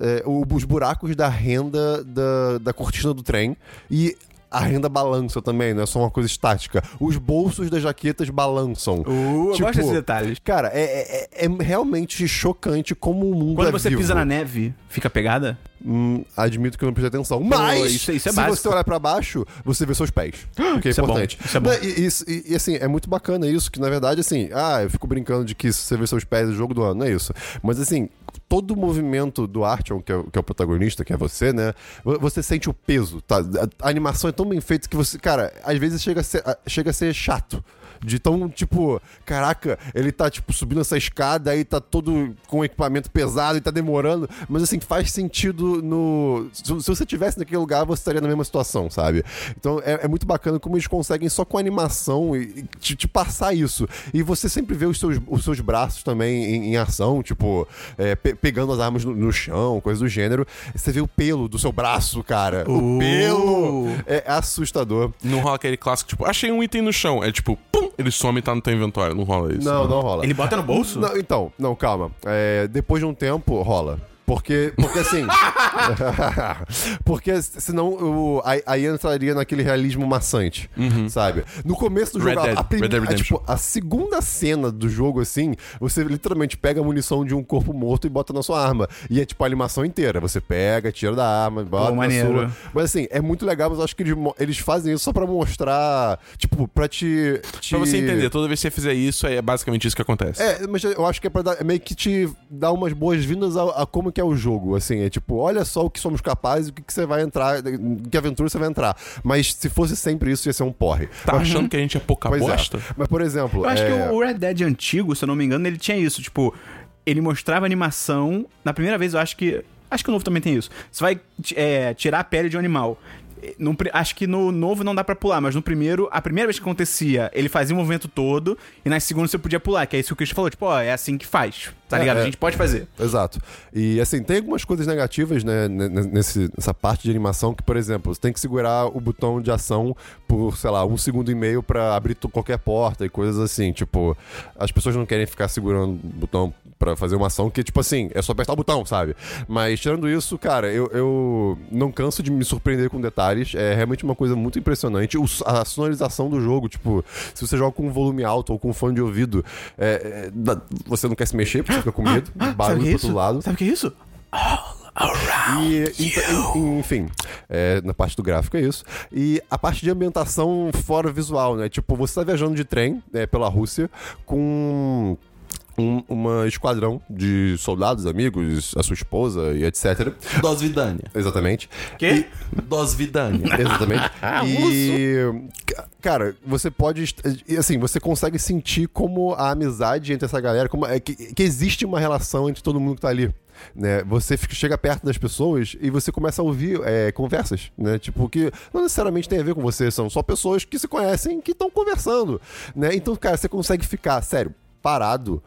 é, os buracos da renda da, da cortina do trem e a renda balança também, não é só uma coisa estática. Os bolsos das jaquetas balançam. Uh, eu gosto desses detalhes. Cara, é, é, é realmente chocante como o mundo Quando é você vivo. pisa na neve, fica pegada? Hum, admito que eu não prestei atenção. Mas, isso- isso é se básico. você olhar pra baixo, você vê seus pés. O que é Isso é bom, importante. isso é bom. E, e- e, assim, é muito bacana isso, que na verdade, assim, ah, eu fico brincando de que se você vê seus pés no jogo do ano, não é isso. Mas assim, todo o movimento do Artyom, que é, o- que é o protagonista, que é você, né? vo- Você sente o peso, tá? A, a animação é tão bem feita que você, cara, às vezes chega a ser, a- chega a ser chato. De tão, tipo, caraca, ele tá, tipo, subindo essa escada, aí tá todo com equipamento pesado e tá demorando. Mas, assim, faz sentido no. Se, se você tivesse naquele lugar, você estaria na mesma situação, sabe? Então, é, é muito bacana como eles conseguem só com animação e, e te, te passar isso. E você sempre vê os seus, os seus braços também em, em ação, tipo, é, pe- pegando as armas no, no chão, coisa do gênero. Você vê o pelo do seu braço, cara. O Uh. pelo é assustador. Não rola aquele clássico, tipo, achei um item no chão. É tipo, pum, ele some e tá no teu inventário. Não rola isso. Não, não rola. Ele bota no bolso? Não, então, não, calma. É, depois de um tempo, rola. Porque, porque assim. porque senão o, aí, aí entraria naquele realismo maçante, sabe? No começo do Red jogo, a, Dead, a, prim- Red Dead a, tipo, a segunda cena do jogo, assim, você literalmente pega a munição de um corpo morto e bota na sua arma. E é tipo a animação inteira. Você pega, tira da arma, bota na maneiro. sua. Mas assim, é muito legal, mas eu acho que eles, eles fazem isso só pra mostrar. Tipo, pra te. te... Pra você entender, toda vez que você fizer isso, é basicamente isso que acontece. É, mas eu acho que é pra dar, meio que te dar umas boas-vindas a, a como que é o jogo, assim, é tipo, olha só o que somos capazes, o que, que você vai entrar, em que aventura você vai entrar. Mas se fosse sempre isso, ia ser um porre. Tá achando que a gente é pouca Pois é. bosta? Mas, por exemplo, Eu acho é, que o Red Dead antigo, se eu não me engano, ele tinha isso. Tipo, ele mostrava animação. Na primeira vez, eu acho que. Acho que o novo também tem isso. Você vai é, tirar a pele de um animal. No acho que no novo não dá pra pular, mas no primeiro, a primeira vez que acontecia, ele fazia o movimento todo, e na segunda você podia pular, que é isso que o Christian falou, tipo, ó, é assim que faz, tá É, ligado? é. A gente pode fazer. Exato. E assim, tem algumas coisas negativas, né, nesse, nessa parte de animação, que, por exemplo, você tem que segurar o botão de ação por, sei lá, um segundo e meio pra abrir qualquer porta e coisas assim. Tipo, as pessoas não querem ficar segurando o botão pra fazer uma ação que, tipo assim, é só apertar o botão, sabe? Mas tirando isso, cara, eu, eu não canso de me surpreender com detalhes. É realmente uma coisa muito impressionante. O a sonorização do jogo, tipo, se você joga com um volume alto ou com um fone de ouvido, é, é, você não quer se mexer porque você fica com medo, o barulho é pro outro lado. Sabe o que é isso? E, ent- en- enfim, é, na parte do gráfico é isso. E a parte de ambientação fora visual, né? Tipo, você tá viajando de trem né, pela Rússia com um, uma esquadrão de soldados, amigos, a sua esposa e etc. Dos Vidania. Exatamente. Quê? Dos Vidania. Exatamente. e, ca- cara, você pode. e, Assim, você consegue sentir como a amizade entre essa galera, como é que, que existe uma relação entre todo mundo que tá ali. Né? Você fica- chega perto das pessoas e você começa a ouvir é, conversas, né? Tipo, que não necessariamente tem a ver com você, são só pessoas que se conhecem que estão conversando, né? Então, cara, você consegue ficar, sério, parado,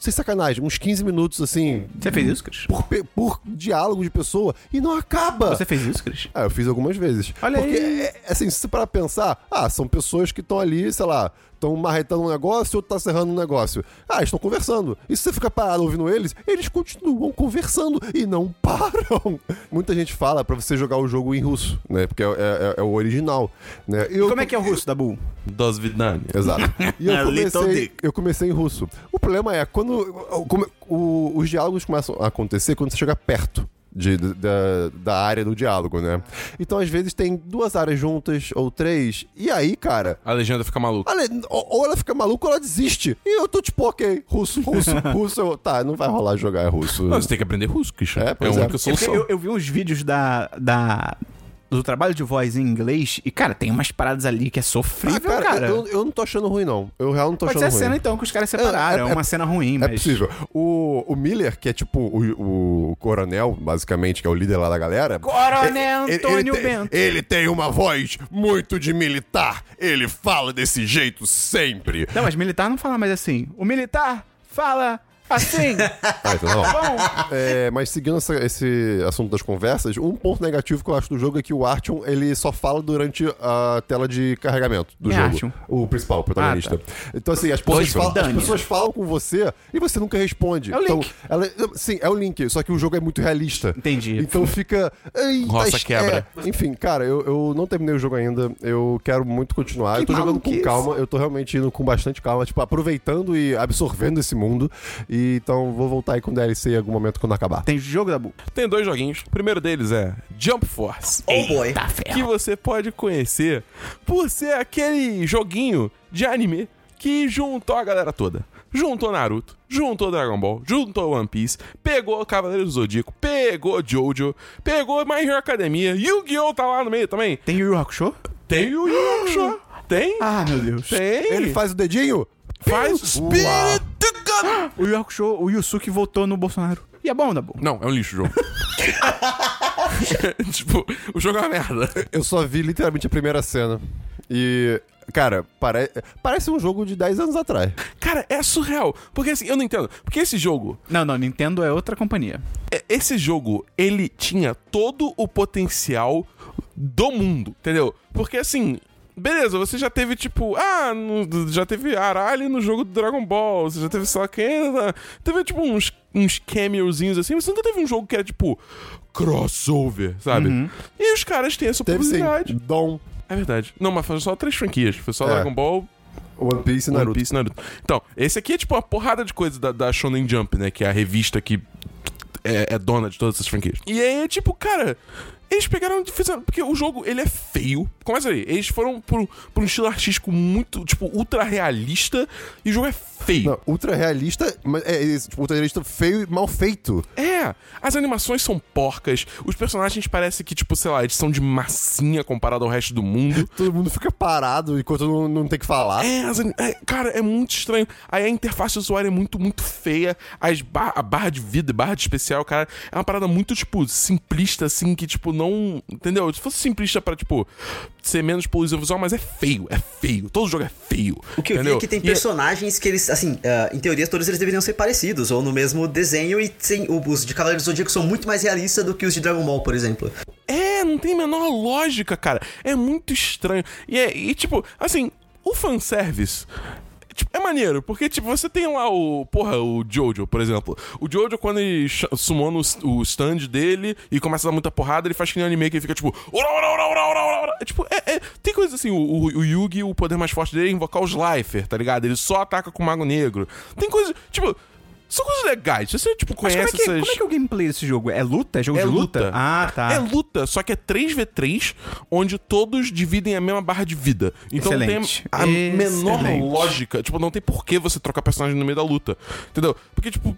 sem sacanagem, uns 15 minutos assim, Você fez isso, Cris? por, por diálogo de pessoa e não acaba. Você fez isso, Cris? Ah, eu fiz algumas vezes. Olha Porque, aí. é, assim, se você parar pra pensar, ah, são pessoas que estão ali, sei lá, estão marretando um negócio, outro tá serrando um negócio. Ah, eles estão conversando. E se você ficar parado ouvindo eles, eles continuam conversando e não param. Muita gente fala pra você jogar o jogo em russo, né? Porque é, é- é o original, né? Eu- Como é que é o russo, Dabu? Dos Vidania. Exato. E eu comecei, eu comecei em russo. O problema é quando o- os diálogos começam a acontecer quando você chega perto. De- da, da área do diálogo, né? Então, às vezes, tem duas áreas juntas ou três, e aí, cara, A legenda fica maluca. Olha, ou ela fica maluca ou ela desiste. E eu tô tipo, ok, russo, russo, russo. Eu, tá, não vai rolar jogar é russo. Não, você tem que aprender russo, Christian. É, É, é. eu- eu vi uns vídeos da, da- do trabalho de voz em inglês e, cara, tem umas paradas ali que é Ah, sofrível, cara, cara. Eu, eu não tô achando ruim, não. Eu real não tô Pode ser achando a ruim. cena, então, que os caras separaram. É, É, é- uma cena ruim, É mas... possível. O, o Miller, que é tipo o, o coronel, basicamente, que é o líder lá da galera. Coronel ele- Antônio ele, tem, Bento. ele tem uma voz muito de militar. Ele fala desse jeito sempre. Não, mas militar não fala mais assim. O militar fala assim. Ah, então não. Bom, É, mas seguindo essa- esse assunto das conversas, um ponto negativo que eu acho do jogo é que o Artyom, ele só fala durante a tela de carregamento do é jogo. Artyom? O principal, o protagonista. Ah, Então, assim, as pessoas, falam, as pessoas falam com você e você nunca responde. É o então, Link. ela- sim, é o Link, só que o jogo é muito realista. Entendi. Então fica. Roça es- quebra. é. Enfim, cara, eu, eu não terminei o jogo ainda. Eu quero muito continuar. Que eu tô jogando com calma. Eu tô realmente indo com bastante calma, tipo, aproveitando e absorvendo esse mundo. E então vou voltar aí com DLC em algum momento quando acabar. tem jogo, Dabu? Tem dois joguinhos. O primeiro deles é Jump Force. Oh boy. Tá que ferro. você pode conhecer por ser aquele joguinho de anime que juntou a galera toda. Juntou Naruto, juntou Dragon Ball, juntou One Piece, pegou Cavaleiro do Zodíaco, pegou Jojo, pegou My Hero Academia, Yu-Gi-Oh! tá lá no meio também. Tem Yu Yu Hakusho? Tem o Yu Yu Hakusho. Tem? Ah, meu Deus. Tem. Ele faz o dedinho? faz Uau. Spirit O Yu Hakusho, o Yusuke voltou no Bolsonaro. E é bom, Dabu? Não, é um lixo o jogo. tipo, o jogo é uma merda. Eu só vi literalmente a primeira cena. E. Cara, pare... parece um jogo de 10 anos atrás. Cara, é surreal. Porque assim, eu não entendo. Porque esse jogo, Não, não, Nintendo é outra companhia. é- esse jogo, ele tinha todo o potencial do mundo, entendeu? Porque assim, beleza, você já teve tipo, ah, no- já teve Arali no jogo do Dragon Ball, você já teve sei lá quem, teve tipo uns, uns cameozinhos assim, você nunca teve um jogo que era tipo crossover, sabe? E os caras têm essa Teve sim. oportunidade. Dom, É verdade. Não, mas foi só três franquias. Foi só É. Dragon Ball, One Piece e One Naruto. Piece Naruto. Então, esse aqui é tipo uma porrada de coisa da, da Shonen Jump, né? Que é a revista que é, é dona de todas essas franquias. E aí, tipo, cara, eles pegaram e fizeram. Porque o jogo, ele é feio. Começa aí. Eles foram por, por um estilo artístico muito, tipo, ultra realista. E o jogo é feio. Não, ultra realista, mas é isso, tipo, ultra realista feio e mal feito. É, as animações são porcas, os personagens parecem que, tipo, sei lá, eles são de massinha comparado ao resto do mundo. Todo mundo fica parado enquanto não, não tem que falar. É, as é, cara, é muito estranho. Aí a interface do usuário é muito, muito feia. As ba- a barra de vida, barra de especial, cara, é uma parada muito, tipo, simplista, assim, que, tipo, não. Entendeu? Se fosse simplista pra, tipo, ser menos poluição visual, mas é feio, é feio. Todo jogo é feio. O que eu vi entendeu? é que tem E é- personagens que eles, assim, ah, em teoria todos eles deveriam ser parecidos, ou no mesmo desenho, e sem, os de Cavaleiros do Zodíaco são muito mais realistas do que os de Dragon Ball, por exemplo. É, não tem a menor lógica, cara. É muito estranho. E, é, e tipo, assim, o fanservice. Tipo, é maneiro, porque, tipo, você tem lá o. Porra, o Jojo, por exemplo. O Jojo, quando ele ch- sumona o, stand dele e começa a dar muita porrada, ele faz que nem anime que ele fica tipo. É, tipo, é, é- tem coisas assim, o, o, o Yugi, o poder mais forte dele é invocar os Lifer, tá ligado? Ele só ataca com o Mago Negro. Tem coisas. Tipo. São coisas legais. Você, tipo, Mas conhece como é, que, essas... como é que é o gameplay desse jogo? É luta? É jogo É de luta? luta. Ah, tá. É luta, só que é 3v3, onde todos dividem a mesma barra de vida. Então Excelente. tem a menor Excelente. lógica. Tipo, não tem por que você trocar personagem no meio da luta. Entendeu? Porque, tipo,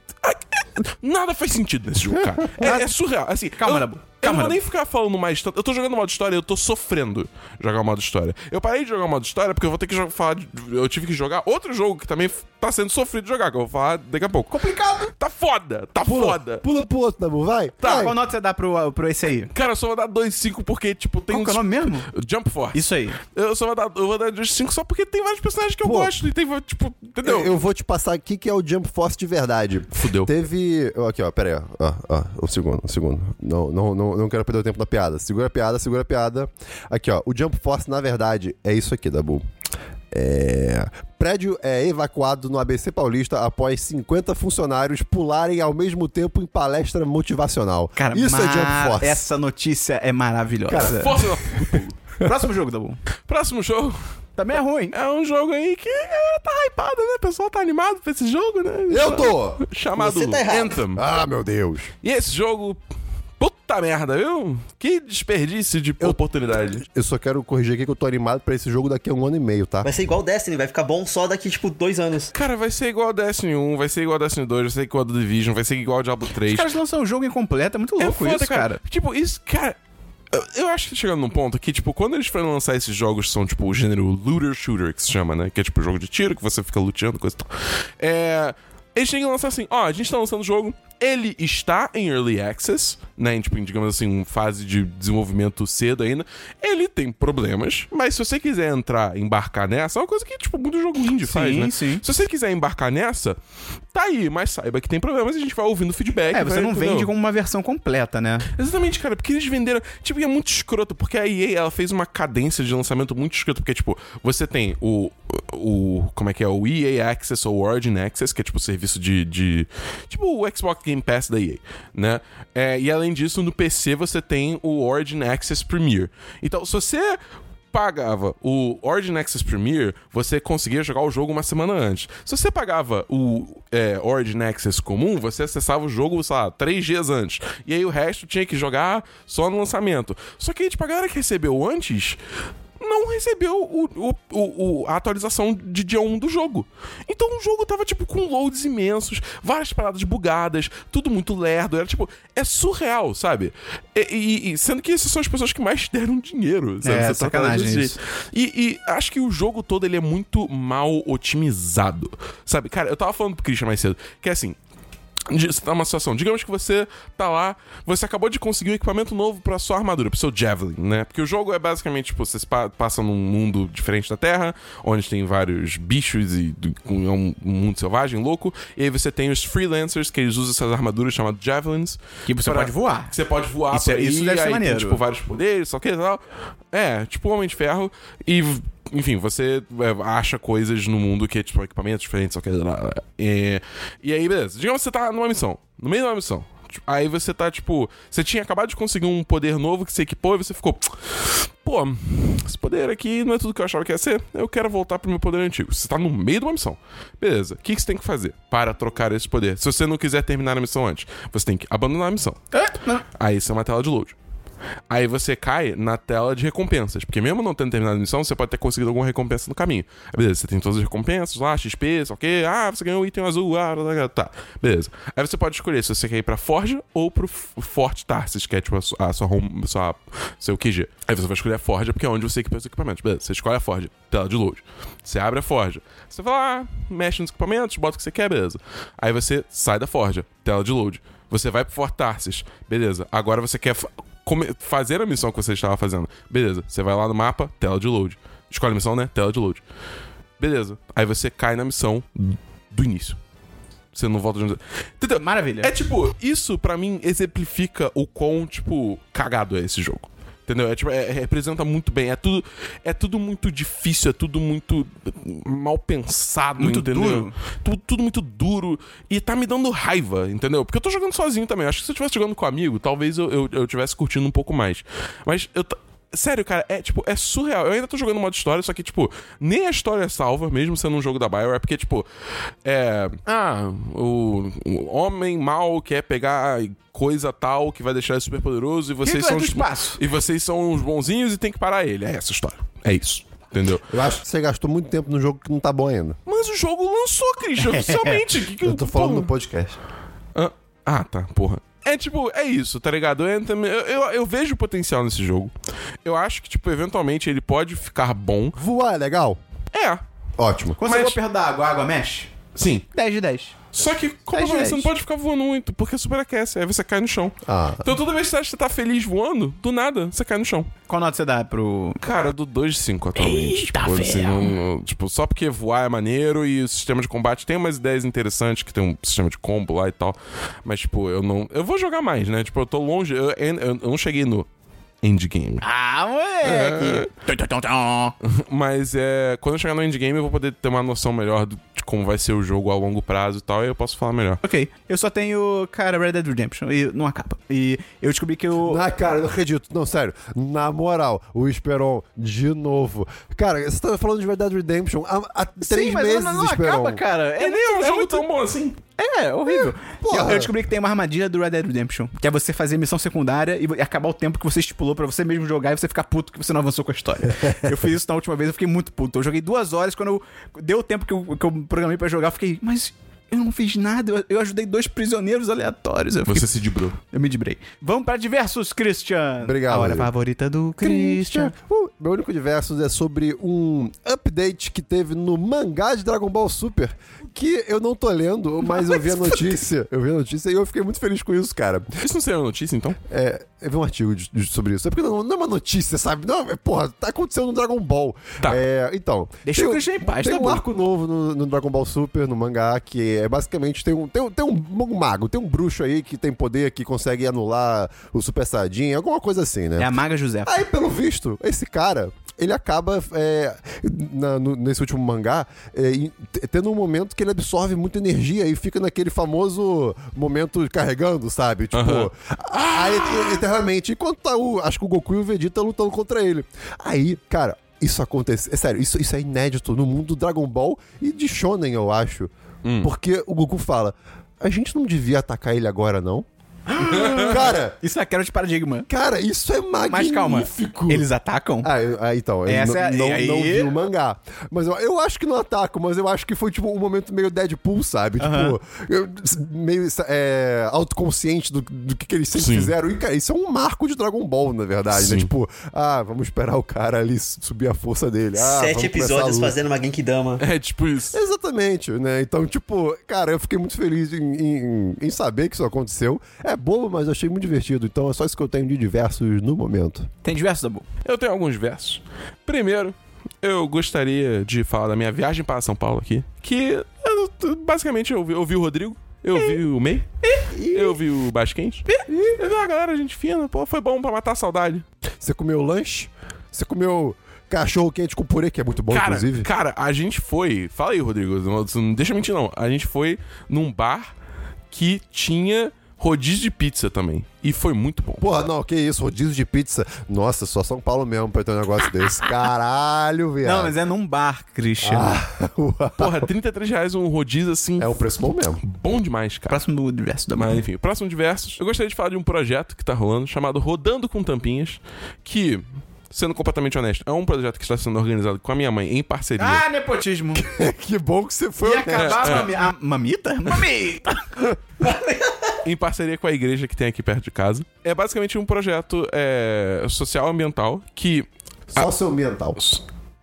nada faz sentido nesse jogo, cara. É, é surreal. Assim, Calma, eu. Eu não vou nem ficar falando mais tanto. Eu tô jogando modo história, eu tô sofrendo jogar o modo história. Eu parei de jogar o modo história porque eu vou ter que falar. de- eu tive que jogar outro jogo que também tá sendo sofrido de jogar, que eu vou falar daqui a pouco. Complicado. Tá foda, tá foda. Pula pro outro, Dabu, vai. Tá, vai. qual nota você dá pro, pro esse aí? Cara, eu só vou dar 2,5 porque, tipo, tem Qual que é o nome mesmo? Jump Force. Isso aí. Eu só vou dar, eu vou dar 2,5 só porque tem vários personagens que eu Pô. gosto e tem, tipo, entendeu? Eu, eu vou te passar aqui que é o Jump Force de verdade. Fudeu. Teve. Aqui, ó, pera aí, ó. ó, ó, um segundo, um segundo. Não, não, não, não quero perder o tempo na piada. Segura a piada, segura a piada. Aqui, ó. O Jump Force, na verdade, é isso aqui, Dabu. É... Prédio é evacuado no ABC Paulista após 50 funcionários pularem ao mesmo tempo em palestra motivacional. Cara, isso é Jump Force. Essa notícia é maravilhosa. Cara, Força. Próximo jogo, Dabu. Próximo jogo Também é ruim. é um jogo aí que é, tá hypado, né? O pessoal tá animado pra esse jogo, né? Eu tô! Chamado Você tá errado. Anthem. Ah, meu Deus. E esse jogo. Puta merda, viu? Que desperdício de oportunidade. Eu só quero corrigir aqui que eu tô animado pra esse jogo daqui a um ano e meio, tá? Vai ser igual Destiny, vai ficar bom só daqui, tipo, dois anos. Cara, vai ser igual Destiny 1, vai ser igual Destiny 2, vai ser igual The Division, vai ser igual Diablo 3. Os caras lançam um jogo incompleto, é muito louco foda, isso, cara. Tipo, isso, cara. eu- Eu acho que chegando num ponto que, tipo, quando eles forem lançar esses jogos, são, tipo, o gênero looter shooter, que se chama, né? Que é, tipo, jogo de tiro, que você fica luteando, coisa e tal. É. Eles têm que lançar assim, ó, a gente tá lançando o jogo, ele está em Early Access, né? Em, tipo, digamos assim, uma fase de desenvolvimento cedo ainda. Ele tem problemas, mas se você quiser entrar, embarcar nessa, é uma coisa que, tipo, muito jogo indie faz, Sim, né? sim. Se você quiser embarcar nessa, tá aí, mas saiba que tem problemas e a gente vai ouvindo feedback. É, você vai- não entendeu? vende como uma versão completa, né? Exatamente, cara, porque eles venderam. Tipo, e é muito escroto, porque a EA ela fez uma cadência de lançamento muito escroto, porque, tipo, você tem o. o como é que é? O EA Access ou Origin Access, que é tipo o serviço de. de tipo o Xbox Game Pass da EA, né? É, e além disso, no PC você tem o Origin Access Premier. Então, se você pagava o Origin Access Premier, você conseguia jogar o jogo uma semana antes. Se você pagava o é, Origin Access comum, você acessava o jogo, sei lá, três dias antes. E aí o resto tinha que jogar só no lançamento. Só que a galera que recebeu antes não recebeu o, o- o- a atualização de dia 1 do jogo. Então o jogo tava, tipo, com loads imensos, várias paradas bugadas, tudo muito lerdo. Era, tipo, é surreal, sabe? E, e- sendo que essas são as pessoas que mais deram dinheiro, sabe? É, Você tá sacanagem desse isso. E, e acho que o jogo todo, ele é muito mal otimizado, sabe? Cara, eu tava falando pro Christian mais cedo, que é assim... Você tá numa situação, digamos que você tá lá, você acabou de conseguir um equipamento novo pra sua armadura, pro seu Javelin, né? Porque o jogo é basicamente, tipo, você pa- passa num mundo diferente da Terra, onde tem vários bichos e é um, mundo selvagem, louco, e aí você tem os freelancers, que eles usam essas armaduras chamadas Javelins. Que você pra- pode voar. que você pode voar Isso por é- aí, isso deve ser aí maneiro. Tem, tipo, vários poderes, só que tal. É, tipo Homem de Ferro. E, enfim, você é, acha coisas no mundo que é, tipo, equipamentos diferentes, só que... É, e aí, beleza. Digamos que você tá numa missão. No meio de uma missão. Tipo, Aí você tá, tipo... Você tinha acabado de conseguir um poder novo que você equipou e você ficou... Pô, esse poder aqui não é tudo que eu achava que ia ser. Eu quero voltar pro meu poder antigo. Você tá no meio de uma missão. Beleza. O que que você tem que fazer para trocar esse poder? Se você não quiser terminar a missão antes, você tem que abandonar a missão. Aí isso é uma tela de load. Aí você cai na tela de recompensas. Porque mesmo não tendo terminado a missão, você pode ter conseguido alguma recompensa no caminho. Beleza, você tem todas as recompensas lá, XP, só que, ah, você ganhou o item azul, ah, tá. Beleza. Aí você pode escolher se você quer ir pra Forja ou pro F- Fort Tarsis, que é tipo a sua, a sua seu QG. Aí você vai escolher a Forja, porque é onde você equipa os equipamentos. Beleza, você escolhe a Forja, tela de load. Você abre a Forja. Você vai lá, mexe nos equipamentos, bota o que você quer, beleza. Aí você sai da Forja, tela de load. Você vai pro Fort Tarsis, beleza. Agora você quer fazer a missão que você estava fazendo. Beleza, você vai lá no mapa, tela de load. Escolhe a missão, né? Tela de load. Beleza. Aí você cai na missão do início. Você não volta de onde... Entendeu? Maravilha. É tipo, isso pra mim exemplifica o quão, tipo, cagado é esse jogo. Entendeu? É, tipo, é- representa muito bem. É tudo, é tudo muito difícil, é tudo muito mal pensado, Muito entendeu? duro. Tudo, tudo muito duro. E tá me dando raiva, entendeu? Porque eu tô jogando sozinho também. Acho que se eu tivesse jogando com amigo, talvez eu, eu, eu tivesse curtindo um pouco mais. Mas eu, t- Sério, cara, é tipo, é surreal. Eu ainda tô jogando modo história, só que, tipo, nem a história é salva, mesmo sendo um jogo da Bioware, porque, tipo, é. Ah, o, o homem mal quer pegar coisa tal que vai deixar ele super poderoso e vocês vai são os. espaço. E vocês são os bonzinhos e tem que parar ele. É essa a história. É isso. Entendeu? Eu acho que você gastou muito tempo num jogo que não tá bom ainda. Mas o jogo lançou, Christian, oficialmente. Que que Eu tô falando porra? no podcast. Ah, ah, tá, porra. É tipo, é isso, tá ligado? Eu, eu, eu, eu vejo potencial nesse jogo. Eu acho que, tipo, eventualmente ele pode ficar bom. Voar é legal? É, Ótimo. Quando você Mas- for perto da água, a água mexe? sim. 10 de 10. Só que, como Dez eu falei, de você não pode ficar voando muito, porque superaquece, aí você cai no chão. Ah. Então toda vez que você acha que você tá feliz voando, do nada, você cai no chão. Qual nota você dá pro. Cara, do 2 de 5 atualmente. Eita, tipo, assim, não- não- tipo, só porque voar é maneiro e o sistema de combate tem umas ideias interessantes, que tem um sistema de combo lá e tal. Mas, tipo, eu não. Eu vou jogar mais, né? Tipo, eu tô longe. Eu, eu, eu não cheguei no endgame. Ah, moleque! Tum. Mas é. Quando eu chegar no endgame, eu vou poder ter uma noção melhor do- como vai ser o jogo a longo prazo e tal, e eu posso falar melhor. Ok, eu só tenho, cara, Red Dead Redemption e não acaba. E eu descobri que eu. Ah, cara, eu não acredito. Não, sério. Na moral, o Esperon, de novo. Cara, você tá falando de Red Dead Redemption há, há três Sim, mas meses, não, não Esperon. acaba, cara. É, E nem é um jogo muito- tão bom assim. É, horrível. porra. eu, eu descobri que tem uma armadilha do Red Dead Redemption, que é você fazer missão secundária e, acabar o tempo que você estipulou pra você mesmo jogar e você ficar puto que você não avançou com a história. eu fiz isso na última vez, eu fiquei muito puto. Eu joguei duas horas, quando eu deu o tempo que eu, que eu programei pra jogar, eu fiquei, mas eu não fiz nada, eu, eu ajudei dois prisioneiros aleatórios. Eu, fiquei, Você se dibrou. eu me dibrei. Vamos pra diversos, Christian. Obrigado, A hora Rodrigo. favorita do Christian. Uh, meu único diversos é sobre um update que teve no mangá de Dragon Ball Super, que eu não tô lendo, mas eu vi a notícia. Eu vi a notícia e eu fiquei muito feliz com isso, cara. Isso não seria uma notícia, então? É, eu vi um artigo de- de- sobre isso. É porque não, não é uma notícia, sabe? Não, é, porra, tá acontecendo no Dragon Ball. Tá. É, então. Deixa tem o Christian em paz, Tem tá um bom. arco novo no, no Dragon Ball Super, no mangá, que é basicamente tem um, tem, um, tem um, mago, tem um bruxo aí que tem poder que consegue anular o Super Saiyajin, alguma coisa assim, né? É a Maga José. Aí, pelo visto, esse cara, ele acaba, é, na- no- nesse último mangá, é, tendo um momento que ele absorve muita energia e fica naquele famoso momento carregando, sabe? Tipo, Aham. aí, eternamente. Enquanto tá o, acho que o Goku e o Vegeta lutando contra ele. Aí, cara, isso acontece. É sério, isso, isso é inédito no mundo do Dragon Ball e de Shonen, eu acho. Porque o Goku fala. A gente não devia atacar ele agora, não? cara, Isso é quebra de paradigma. cara, isso é magnífico. Mas calma, eles atacam? Ah, eu- ah, então, eu Essa não, é- não, aí- não vi o mangá. Mas eu, eu acho que não ataco, mas eu acho que foi tipo um momento meio Deadpool, sabe? Tipo, eu- meio é, autoconsciente do, do que, que eles sempre Sim. fizeram. E, cara, isso é um marco de Dragon Ball, na verdade, né? Tipo, ah, vamos esperar o cara ali subir a força dele. Ah, Sete episódios fazendo uma Genkidama. É tipo isso. Exatamente, né? Então, tipo, cara, eu fiquei muito feliz em, em- em saber que isso aconteceu. É bobo, mas eu achei muito divertido. Então é só isso que eu tenho de diversos no momento. Tem diversos, Dabu. Eu tenho alguns versos. Primeiro, eu gostaria de falar da minha viagem para São Paulo aqui. Que eu- basicamente eu vi, eu vi o Rodrigo, eu vi o May, eu vi o Basquente. Eu vi uma galera, gente fina, pô, foi bom pra matar a saudade. Você comeu lanche? Você comeu cachorro quente com purê, que é muito bom, cara, inclusive? cara, a gente foi. Fala aí, Rodrigo, não, não deixa eu mentir, não. A gente foi num bar que tinha rodízio de pizza também. E foi muito bom. Porra, não, que isso, rodízio de pizza. Nossa, só São Paulo mesmo pra ter um negócio desse. Caralho, viado. Não, mas é num bar, Christian. Ah, uau. Porra, 33 reais um rodízio assim. é um preço bom mesmo. Bom demais, cara. Próximo do diverso, Dabu. Mas enfim, o próximo diversos. Eu gostaria de falar de um projeto que tá rolando chamado Rodando com Tampinhas, que, sendo completamente honesto, é um projeto que está sendo organizado com a minha mãe em parceria. Ah, nepotismo. que bom que você foi E honesto. acabar É. a, mami- a mamita? Mamita! em parceria com a igreja que tem aqui perto de casa. É basicamente um projeto é, social ambiental que. Socioambiental.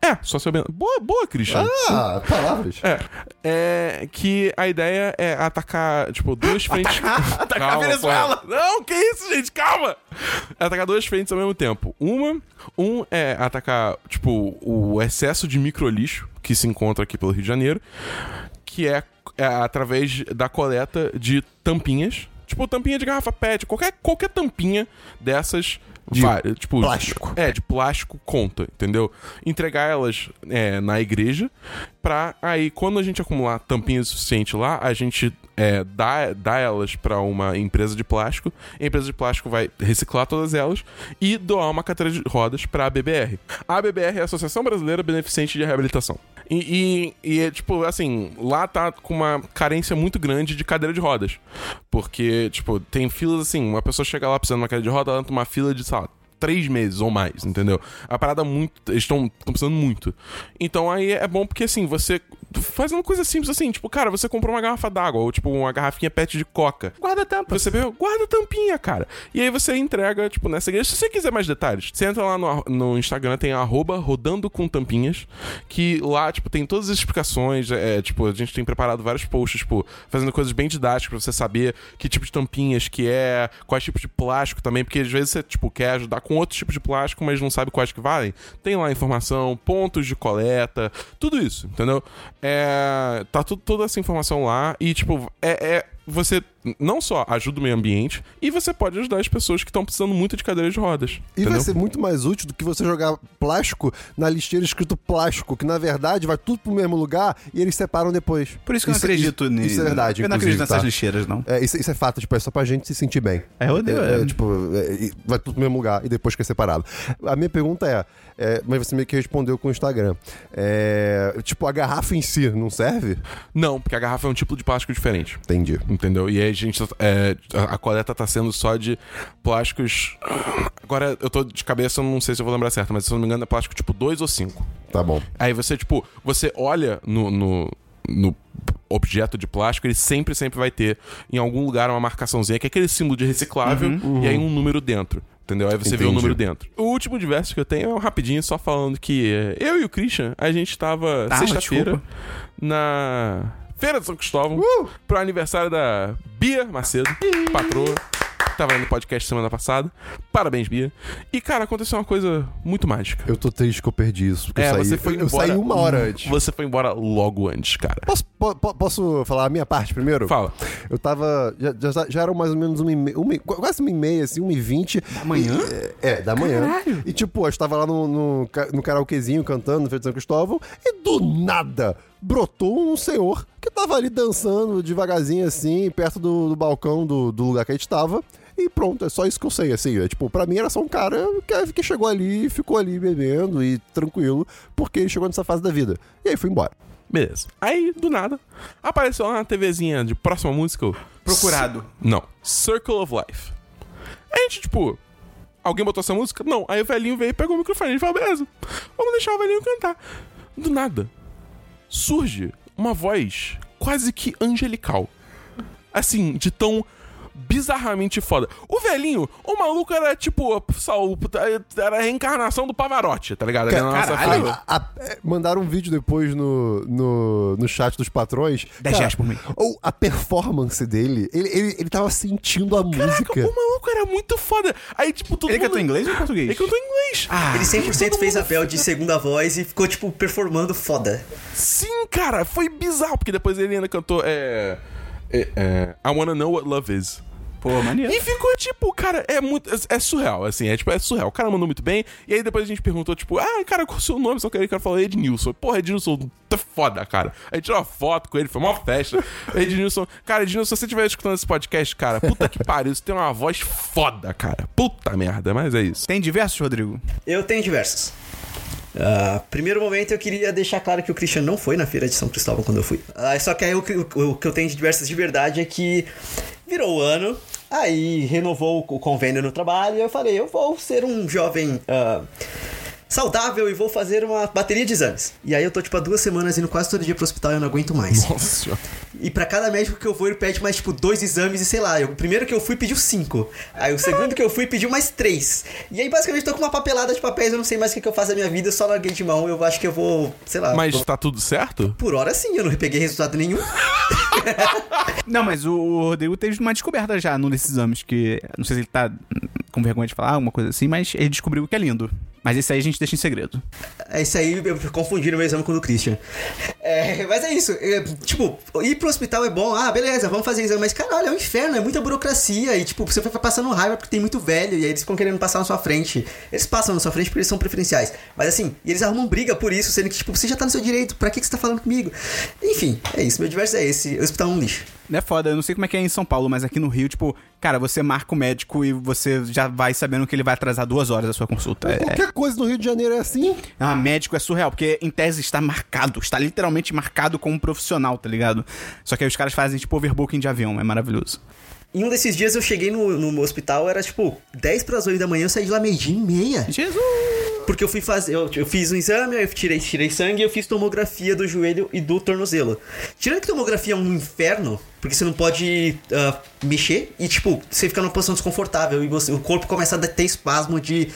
É, socioambiental. Boa, boa, Christian. Ah, palavras. É, é que a ideia é atacar, tipo, duas frentes. Atacar a Venezuela. porra. Não, que isso, gente, calma! É atacar duas frentes ao mesmo tempo. Uma, um é atacar, tipo, o excesso de microlixo que se encontra aqui pelo Rio de Janeiro, que é, é através da coleta de tampinhas. Tipo, tampinha de garrafa PET, qualquer, qualquer tampinha dessas. De vai- tipo, plástico. É, de plástico conta, entendeu? Entregar elas é, na igreja pra aí, quando a gente acumular tampinha suficiente lá, a gente é, dar, dar elas pra uma empresa de plástico, a empresa de plástico vai reciclar todas elas e doar uma cadeira de rodas pra ABBR. A ABBR é a Associação Brasileira Beneficente de Reabilitação. E, e, e é, tipo, assim, lá tá com uma carência muito grande de cadeira de rodas. Porque, tipo, tem filas assim, uma pessoa chega lá precisando de uma cadeira de roda, ela entra numa fila de, sei lá, três meses ou mais, entendeu? A parada muito. Eles estão precisando muito. Então aí é bom porque assim, você. Faz uma coisa simples assim, tipo, cara, você comprou uma garrafa d'água, ou tipo, uma garrafinha pet de coca. Guarda a tampa. Você vê, guarda a tampinha, cara. E aí você entrega, tipo, nessa igreja. Se você quiser mais detalhes, você entra lá no, no Instagram, tem arroba rodando com tampinhas, que lá, tipo, tem todas as explicações. É, tipo, a gente tem preparado vários posts, tipo, fazendo coisas bem didáticas pra você saber que tipo de tampinhas que é, quais tipos de plástico também, porque às vezes você, tipo, quer ajudar com outros tipos de plástico, mas não sabe quais que valem. Tem lá informação, pontos de coleta, tudo isso, entendeu? É, tá tudo, toda essa informação lá e, tipo, é, é você não só ajuda o meio ambiente, e você pode ajudar as pessoas que estão precisando muito de cadeiras de rodas. E entendeu? vai ser muito mais útil do que você jogar plástico na lixeira escrito plástico, que na verdade vai tudo pro mesmo lugar e eles separam depois. Por isso que eu não acredito isso, nisso. Isso é verdade, Eu não acredito nessas tá? lixeiras, não. É, isso, isso é fato, tipo, é só pra gente se sentir bem. É, eu odeio, É, é. é, tipo, é, vai tudo pro mesmo lugar e depois que é separado. A minha pergunta é, é, mas você meio que respondeu com o Instagram. É, tipo, a garrafa em si não serve? Não, porque a garrafa é um tipo de plástico diferente. Entendi. Entendeu? E aí a gente. é, a, coleta tá sendo só de plásticos. Agora eu tô de cabeça, eu não sei se eu vou lembrar certo, mas se eu não me engano é plástico tipo 2 ou 5. Tá bom. Aí você, tipo, você olha no, no, no objeto de plástico, ele sempre, sempre vai ter em algum lugar uma marcaçãozinha, que é aquele símbolo de reciclável, e aí um número dentro. Entendeu? Aí você vê o Entendi. número dentro. O último diverso que eu tenho é um rapidinho, só falando que é, eu e o Christian, a gente tava Tá, sexta-feira na Feira de São Cristóvão pro aniversário da Bia Macedo, patroa. que Tava no podcast semana passada. Parabéns, Bia. E, cara, aconteceu uma coisa muito mágica. Eu tô triste que eu perdi isso. Porque É, eu saí, você foi eu, eu embora. saí uma hora antes. Você foi embora logo antes, cara. Posso, po- po- posso falar a minha parte primeiro? Fala. Eu tava. Já, já, já eram mais ou menos uma e meia, uma e- quase uma e meia, assim, uma e vinte. Da manhã? é, da manhã. E tipo, eu estava lá no, no, no karaokezinho cantando no Feira de São Cristóvão e do nada brotou um senhor que tava ali dançando devagarzinho assim, perto do, do balcão do, do lugar que a gente tava. E pronto, é só isso que eu sei, assim. É, tipo, pra mim era só um cara que, que chegou ali, ficou ali bebendo e tranquilo, porque ele chegou nessa fase da vida. E aí foi embora. Beleza. Aí, do nada, apareceu lá na TVzinha de próxima música. o Procurado. Não. Circle of Life. A gente, tipo. Alguém botou essa música? Não. Aí o velhinho veio e pegou o microfone. Gente falou, beleza. Vamos deixar o velhinho cantar. Do nada. Surge uma voz quase que angelical. Assim, de tão bizarramente foda. O velhinho, o maluco era tipo, sal, era a reencarnação do Pavarotti, tá ligado? Caralho. fila. A- a- mandaram um vídeo depois no, no, no chat dos patrões. 10 reais por mês. Ou a performance dele, ele, ele, ele tava sentindo a Caraca, música. o maluco era muito foda. Aí, tipo, todo Ele mundo... cantou em inglês ou em português? Ele cantou em inglês. Ah, Ele 100% todo fez mundo a Bel de segunda voz e ficou, tipo, performando foda. Sim, cara, foi bizarro, porque depois ele ainda cantou é, I Wanna Know What Love Is. pô, maneiro. E ficou tipo, cara, é muito. É, é surreal, assim, é tipo, é surreal. O cara mandou muito bem. E aí depois a gente perguntou, tipo, ah, cara, qual é o seu nome? Só que aí o cara falou Ednilson. Porra, Ednilson, tá foda, cara. Aí tirou uma foto com ele, foi uma festa. Ednilson, cara, Ednilson, se você estiver escutando esse podcast, cara, puta que pariu, você tem uma voz foda, cara. Puta merda, mas é isso. Tem diversos, Rodrigo? Eu tenho diversos. Ah, primeiro momento eu queria deixar claro que o Christian não foi na feira de São Cristóvão quando eu fui. Ah, só que aí o, que- o- o que eu tenho de diversas de verdade é que virou o ano, aí renovou o convênio no trabalho e eu falei, eu vou ser um jovem ah, saudável e vou fazer uma bateria de exames. E aí eu tô tipo há duas semanas indo quase todo dia pro hospital e eu não aguento mais. Nossa senhora. E pra cada médico que eu vou, ele pede mais, tipo, dois exames e sei lá. eu- o primeiro que eu fui pediu cinco. Aí o segundo que eu fui pediu mais três. E aí, basicamente, tô com uma papelada de papéis, eu não sei mais o que, que eu faço da minha vida, eu só larguei de mão. Eu acho que eu vou, sei lá. Mas vou- tá tudo certo? Por hora sim, eu não peguei resultado nenhum. Não, mas o, o Rodrigo teve uma descoberta já num desses exames, que não sei se ele tá com vergonha de falar, alguma coisa assim, mas ele descobriu que é lindo. Mas esse aí a gente deixa em segredo. É isso aí, eu confundi no meu exame com o do Christian. É, mas é isso. é, tipo, ir pro hospital é bom. Ah, beleza, vamos fazer exame. Mas, caralho, é um inferno, é muita burocracia. E, tipo, você vai passando raiva porque tem muito velho. E aí eles ficam querendo passar na sua frente. Eles passam na sua frente porque eles são preferenciais. Mas assim, e eles arrumam briga por isso, sendo que, tipo, você já tá no seu direito. Pra que, que você tá falando comigo? Enfim, é isso. Meu diverso é esse. O hospital é um lixo. É foda, eu não sei como é que é em São Paulo, mas aqui no Rio, tipo, cara, você marca o médico e você já vai sabendo que ele vai atrasar duas horas a sua consulta. É, Qualquer coisa no Rio de Janeiro é assim. ah, médico é surreal, porque em tese está marcado, está literalmente marcado como profissional, tá ligado? Só que aí os caras fazem, tipo, overbooking de avião, é maravilhoso. Em um desses dias eu cheguei no, no hospital, era tipo 10 para as 8 da manhã, eu saí de lá meio-dia e meia. Jesus! Porque eu fui fazer, eu, eu fiz um exame, eu tirei, tirei sangue e eu fiz tomografia do joelho e do tornozelo. Tirando que tomografia é um inferno, porque você não pode ah, mexer e, tipo, você fica numa posição desconfortável e você, o corpo começa a ter espasmo de.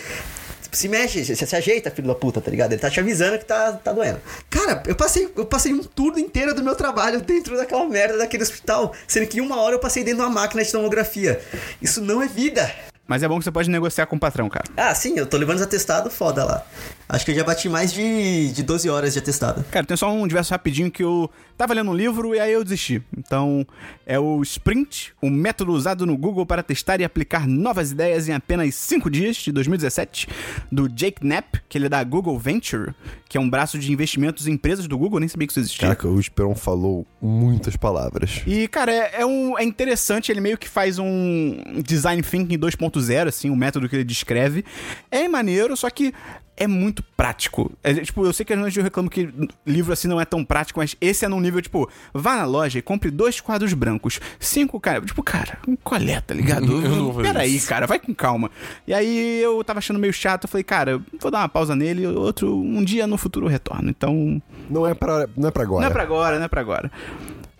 Se mexe, se, se ajeita, filho da puta, tá ligado? Ele tá te avisando que tá, tá doendo. Cara, eu passei, eu passei um turno inteiro do meu trabalho dentro daquela merda daquele hospital, sendo que uma hora eu passei dentro de uma máquina de tomografia. Isso não é vida. Mas é bom que você pode negociar com o patrão, cara. Ah, sim, eu tô levando os atestados foda lá. Acho que eu já bati mais de, de 12 horas de atestado. Cara, tem só um diverso rapidinho que eu tava lendo um livro e aí eu desisti. Então, é o Sprint, o método usado no Google para testar e aplicar novas ideias em apenas 5 dias, de 2017, do Jake Knapp, que ele é da Google Venture, que é um braço de investimentos em empresas do Google, nem sabia que isso existia. Caraca, o Esperon falou muitas palavras. E, cara, é, é um, é interessante, ele meio que faz um design thinking 2.0, assim, o método que ele descreve. É maneiro, só que é muito prático. É, tipo, eu sei que às vezes eu reclamo que livro assim não é tão prático, mas esse é num nível, tipo, vá na loja e compre dois quadros brancos, cinco, cara. Tipo, cara, colé, tá ligado? Eu não vou Peraí, isso. cara, vai com calma. E aí eu tava achando meio chato, eu falei, cara, vou dar uma pausa nele, outro, um dia no futuro eu retorno. Então, Não é pra, não é pra agora. não é pra agora, não é pra agora.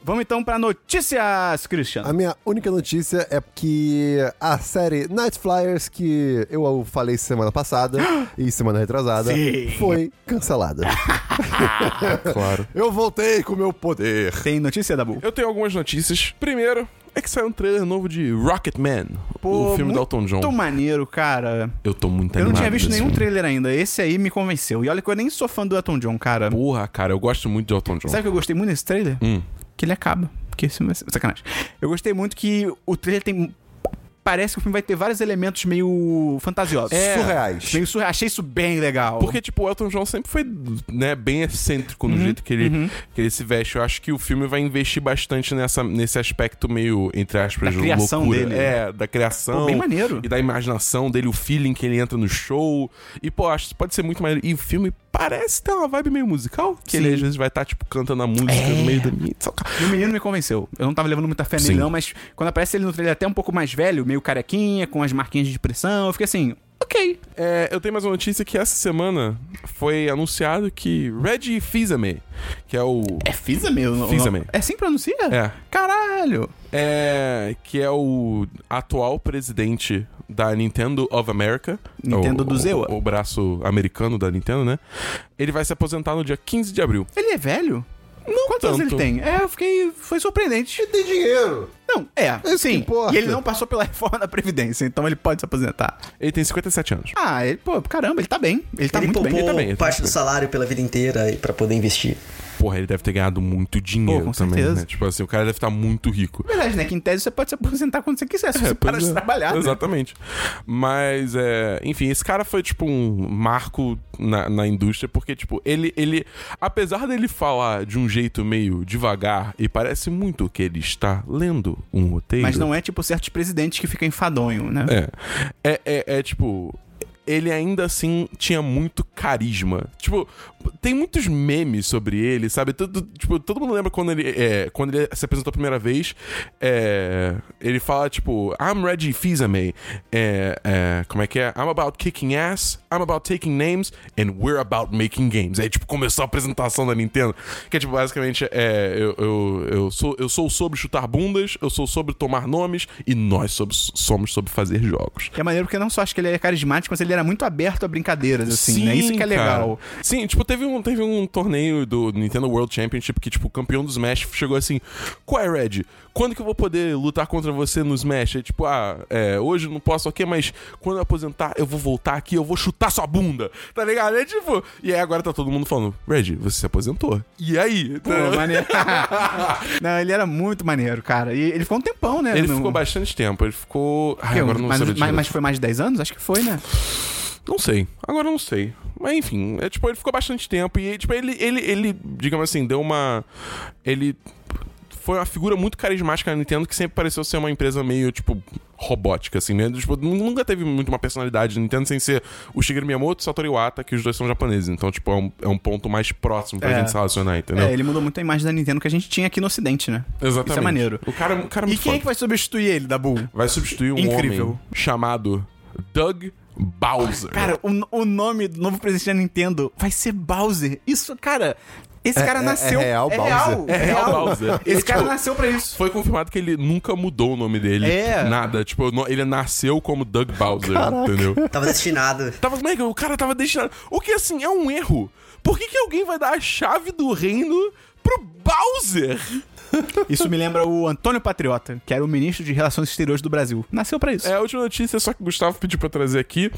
Vamos então pra notícias, Christian. A minha única notícia é que a série Night Flyers, que eu falei semana passada e semana retrasada, Sim. foi cancelada. Claro. eu voltei com o meu poder. Tem notícia, Dabu? Eu tenho algumas notícias. Primeiro, é que saiu um trailer novo de Rocketman, o filme do Elton John. Muito maneiro, cara. Eu tô muito Eu não animado tinha visto nenhum filme. trailer ainda. Esse aí me convenceu. E olha que eu nem sou fã do Elton John, cara. Porra, cara, eu gosto muito de Elton John. Sabe o que eu gostei muito desse trailer? Hum. Que ele acaba. Que esse vai ser sacanagem. Eu gostei muito que o trailer tem. Parece que o filme vai ter vários elementos meio fantasiosos. É. Surreais. Meio surreal. Achei isso bem legal. Porque, tipo, o Elton John sempre foi, né, bem excêntrico no jeito que ele, que ele se veste. Eu acho que o filme vai investir bastante nessa, nesse aspecto meio, entre aspas, Da criação loucura. dele. É, da criação. Pô, bem maneiro. E da imaginação dele, o feeling que ele entra no show. E, pô, acho que pode ser muito maneiro. E o filme parece ter uma vibe meio musical. Que Sim. ele, às vezes, vai estar, tipo, cantando a música É. no meio da minha... E o menino me convenceu. Eu não tava levando muita fé nele, Sim. não, mas quando aparece ele no trailer até um pouco mais velho, meio carequinha, com as marquinhas de expressão, eu fiquei assim, ok. É, eu tenho mais uma notícia que essa semana foi anunciado que Reggie Fils-Aimé, que é o... É Fisa-me? o- Fils-Aimé. É assim que pronuncia? É. Caralho. É, que é o atual presidente da Nintendo of America. Nintendo o, do Zewa. O, o braço americano da Nintendo, né? Ele vai se aposentar no dia 15 de abril. Ele é velho? Não Quantos anos ele tem? É, eu fiquei. Foi surpreendente. Tem dinheiro. Não, é, Isso que sim. E ele não passou pela reforma da Previdência, então ele pode se aposentar. Ele tem 57 anos. Ah, ele, pô, caramba, ele tá bem. Ele tá ele muito bem. ele tá bem, ele tá parte bem. do salário pela vida inteira pra poder investir. Porra, ele deve ter ganhado muito dinheiro Pô, com também, certeza. né? Tipo assim, o cara deve estar muito rico. Verdade, né? Que em tese você pode se aposentar quando você quiser, se você É, parar pois de é. trabalhar. né? Exatamente. Mas, é, enfim, esse cara foi, tipo, um marco na, na indústria, porque, tipo, ele, ele. Apesar dele falar de um jeito meio devagar, e parece muito que ele está lendo um roteiro. Mas não é tipo certos presidentes que ficam enfadonho, né? É. É, é, é, tipo. Ele ainda assim tinha muito carisma. Tipo, tem muitos memes sobre ele, sabe? Todo, tipo, todo mundo lembra quando ele, é, quando ele se apresentou a primeira vez. é, ele fala, tipo, I'm Reggie Fils-Aimé. É, é, como é que é? I'm about kicking ass, I'm about taking names, and we're about making games. Aí, tipo, começou a apresentação da Nintendo. Que é, tipo, basicamente, é, eu, eu, eu, sou, eu sou sobre chutar bundas, eu sou sobre tomar nomes, e nós somos sobre fazer jogos. É maneiro porque não só acho que ele é carismático, mas ele era muito aberto a brincadeiras, assim, né? Isso que é legal. cara. Sim, tipo, teve um, teve um torneio do Nintendo World Championship que, tipo, o campeão do Smash chegou assim: Qual é, Red? Quando que eu vou poder lutar contra você no Smash? Aí, tipo, ah, é, hoje não posso, ok, mas quando eu aposentar, eu vou voltar aqui, eu vou chutar sua bunda, tá ligado? É tipo, e aí agora tá todo mundo falando: Red, você se aposentou. E aí? Pô, maneiro. não, ele era muito maneiro, cara. E ele ficou um tempão, né? Ele no- ficou bastante tempo, ele ficou. Ai, Que, agora não mas, sei. mas, mas foi mais de 10 anos? Acho que foi, né? Não sei. Agora não sei. Mas enfim, é, tipo, ele ficou bastante tempo e tipo, ele, ele, ele, digamos assim, deu uma. Ele foi uma figura muito carismática na Nintendo que sempre pareceu ser uma empresa meio, tipo, robótica, assim, né? Tipo, nunca teve muito uma personalidade da Nintendo sem ser o Shigeru Miyamoto e o Satoru Iwata, que os dois são japoneses. Então, tipo, é um, é um ponto mais próximo pra É. gente se relacionar, entendeu? É, ele mudou muito a imagem da Nintendo que a gente tinha aqui no Ocidente, né? Exatamente. Isso é maneiro. O cara, o cara é E quem é foda. que vai substituir ele, Dabu? vai substituir um Incrível. homem chamado Doug Bowser. Cara, o, o nome do novo presidente da Nintendo vai ser Bowser. Isso, cara. Esse É- cara é- nasceu. é real, Bowser. real, É real, Bowser. Esse cara Tipo, nasceu pra isso. Foi confirmado que ele nunca mudou o nome dele. É. Nada. Tipo, ele nasceu como Doug Bowser, entendeu? Tava destinado. Tava, moleque, o cara tava destinado. O que assim é um erro. Por que, que alguém vai dar a chave do reino pro Bowser? Isso me lembra o Antônio Patriota, que era o ministro de Relações Exteriores do Brasil. Nasceu pra isso. É a última notícia, só que o Gustavo pediu pra trazer aqui.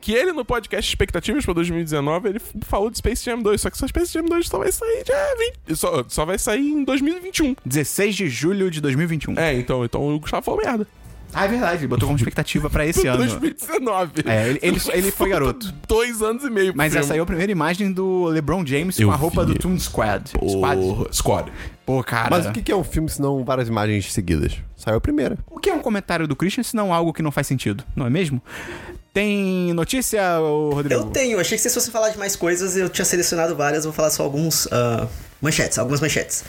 Que ele no podcast Expectativas pra 2019, ele falou de Space Jam 2, só que só Space Jam 2 só vai sair dia 20. Só, só vai sair em 2021. 16 de julho de 2021. É, então, então o Gustavo falou merda. Ah, é verdade. Ele botou como expectativa pra esse ano. 2019. É, ele, ele, ele foi garoto. Dois anos e meio. Mas essa aí é a primeira imagem do LeBron James Eu com a roupa vi. do Toon Squad. Squad. Squad. Pô, cara. Mas o que é um filme se não várias imagens seguidas? Saiu a primeira. O que é um comentário do Christian se não algo que não faz sentido, não é mesmo? Tem notícia, ô, Rodrigo? Eu tenho, achei que se fosse falar de mais coisas, eu tinha selecionado várias, vou falar só alguns ah, manchetes, algumas manchetes.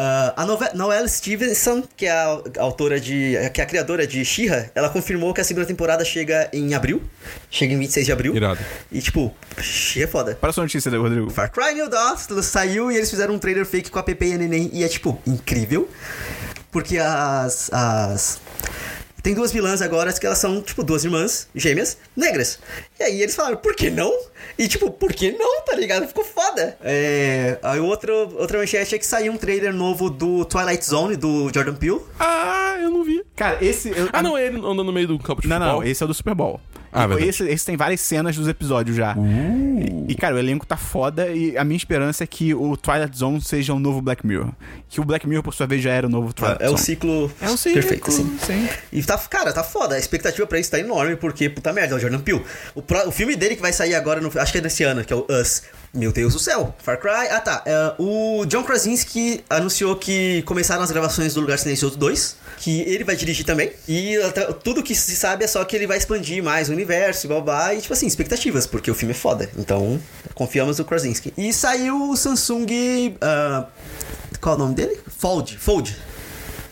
Ah, a Nove- Noelle Stevenson, que é a autora de. que é a criadora de She-Ra, ela confirmou que a segunda temporada chega em abril. Chega em 26 de abril. Irado. E tipo, She é foda. Para sua notícia, Rodrigo. Far Cry New Dawn saiu e eles fizeram um trailer fake com a Pepe e a Neném e é tipo incrível. Porque as. as tem duas vilãs agora que elas são, tipo, duas irmãs gêmeas negras. E aí eles falaram, por que não? E tipo, por que não, tá ligado? Ficou foda. É. Aí outro, outra manchete é que saiu um trailer novo do Twilight Zone, do Jordan Peele. Ah, eu não vi. Cara, esse. eu- Ah, não, ele andando no meio do campo de Não, futebol. não, esse é o do Super Bowl. Ah, E esse, esse tem várias cenas dos episódios já. E, e, cara, o elenco tá foda e a minha esperança é que o Twilight Zone seja um novo Black Mirror. Que o Black Mirror, por sua vez, já era o novo Twilight É o Zone. ciclo, É o ciclo, perfeito, assim. sim. E tá, cara, tá foda. A expectativa pra isso tá enorme, porque, puta merda, é o Jordan Peele. O, pro- o filme dele que vai sair agora, no- acho que é desse ano, que é o Us. Meu Deus do céu. Far Cry. Ah, tá. É, o John Krasinski anunciou que começaram as gravações do Lugar Silencioso 2, que ele vai dirigir também. E até- tudo que se sabe é só que ele vai expandir mais o universo e babá. E, tipo assim, expectativas, porque o filme é foda. Então, confiamos no Krasinski. E saiu o Samsung. ah, qual é o nome dele? Fold. Fold.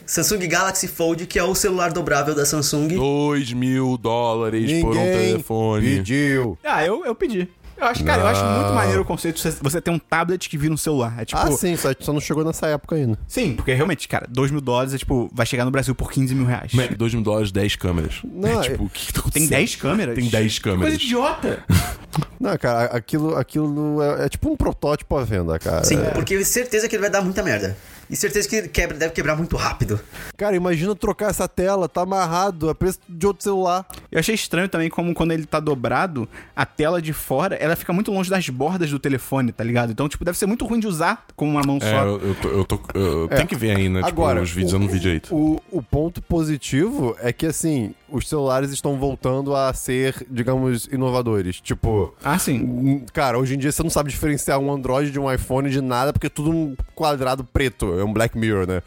Samsung Galaxy Fold, que é o celular dobrável da Samsung. 2 mil dólares por um telefone. pediu. Ah, eu, eu pedi. Eu acho, cara, eu acho muito maneiro o conceito de você- você ter um tablet que vira um celular. É tipo. Ah, sim, só, só não chegou nessa época ainda. Sim, porque realmente, cara, 2 mil dólares é tipo, vai chegar no Brasil por 15 mil reais. Mac, 2 mil dólares, 10 câmeras. Não, é tipo, o que, que tá Tem acontecendo? 10 câmeras? Tem 10 Que câmeras. Coisa idiota. Não, cara, aquilo, aquilo é, é tipo um protótipo à venda, cara. Sim, É. porque certeza que ele vai dar muita merda. E certeza que ele quebra, deve quebrar muito rápido. Cara, imagina trocar essa tela, tá amarrado, é preço de outro celular. Eu achei estranho também como quando ele tá dobrado, a tela de fora, ela fica muito longe das bordas do telefone, tá ligado? Então, tipo, deve ser muito ruim de usar com uma mão É, só. eu, eu, tô, eu, tô- eu tenho que ver ainda, tipo, Agora, os vídeos, eu não vi direito. O, o ponto positivo é que, assim, os celulares estão voltando a ser, digamos, inovadores. Tipo, Ah, sim. cara, hoje em dia você não sabe diferenciar um Android de um iPhone de nada, porque é tudo um quadrado preto, é um Black Mirror, né?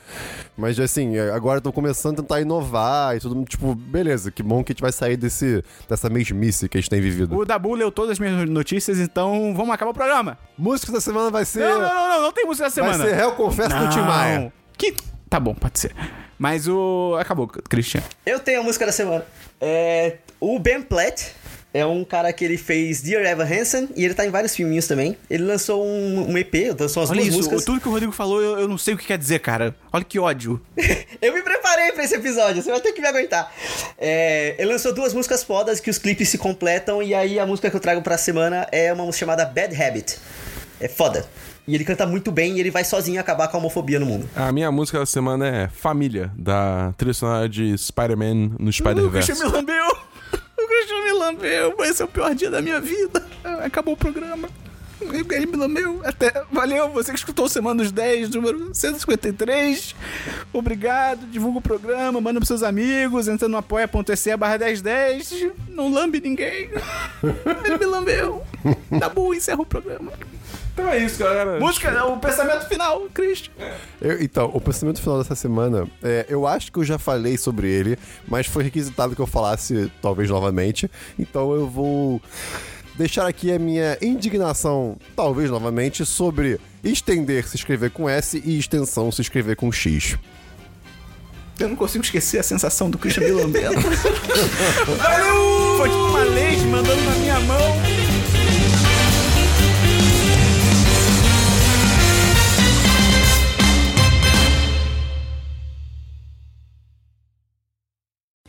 Mas, assim, agora estão começando a tentar inovar e tudo, tipo, beleza, que bom que a gente vai sair desse, dessa mesmice que a gente tem vivido. O Dabu leu todas as minhas notícias, então vamos acabar o programa. Música da semana vai ser... Não, não, não, não, não tem música da vai semana. ser Réu Confesso do Tim Maia. Que... Tá bom, pode ser. Mas o... Acabou, Christian. Eu tenho a música da semana. É, o Ben Platt é um cara que ele fez Dear Evan Hansen e ele tá em vários filminhos também. Ele lançou um, um EP, lançou as Olha duas isso, músicas. tudo que o Rodrigo falou, eu, eu não sei o que quer dizer, cara. Olha que ódio. Eu me preparei pra esse episódio, você vai ter que me aguentar. É, ele lançou duas músicas fodas que os clipes se completam e aí a música que eu trago pra semana é uma música chamada Bad Habit. É foda. E ele canta muito bem e ele vai sozinho acabar com a homofobia no mundo. A minha música da semana é Família, da trilha sonora de Spider-Man no O Christian Spider-Verse. me lambeu. O Christian me lambeu. Esse é o pior dia da minha vida. Acabou o programa. Ele me lambeu. Até... Valeu, você que escutou o Semana dos 10, número 153. Obrigado. Divulga o programa, manda pros seus amigos. Entra no apoia.se barra 1010. Não lambe ninguém. Ele me lambeu. Tá bom, encerra o programa. Então é isso, galera. Música, o pensamento final, Cristo. Eu- então, o pensamento final dessa semana, é, eu acho que eu já falei sobre ele, mas foi requisitado que eu falasse talvez novamente. Então eu vou deixar aqui a minha indignação, talvez novamente, sobre estender se escrever com S e extensão se escrever com X. Eu não consigo esquecer a sensação do Christian me lambendo. Valeu! Foi tipo uma leite mandando na minha mão.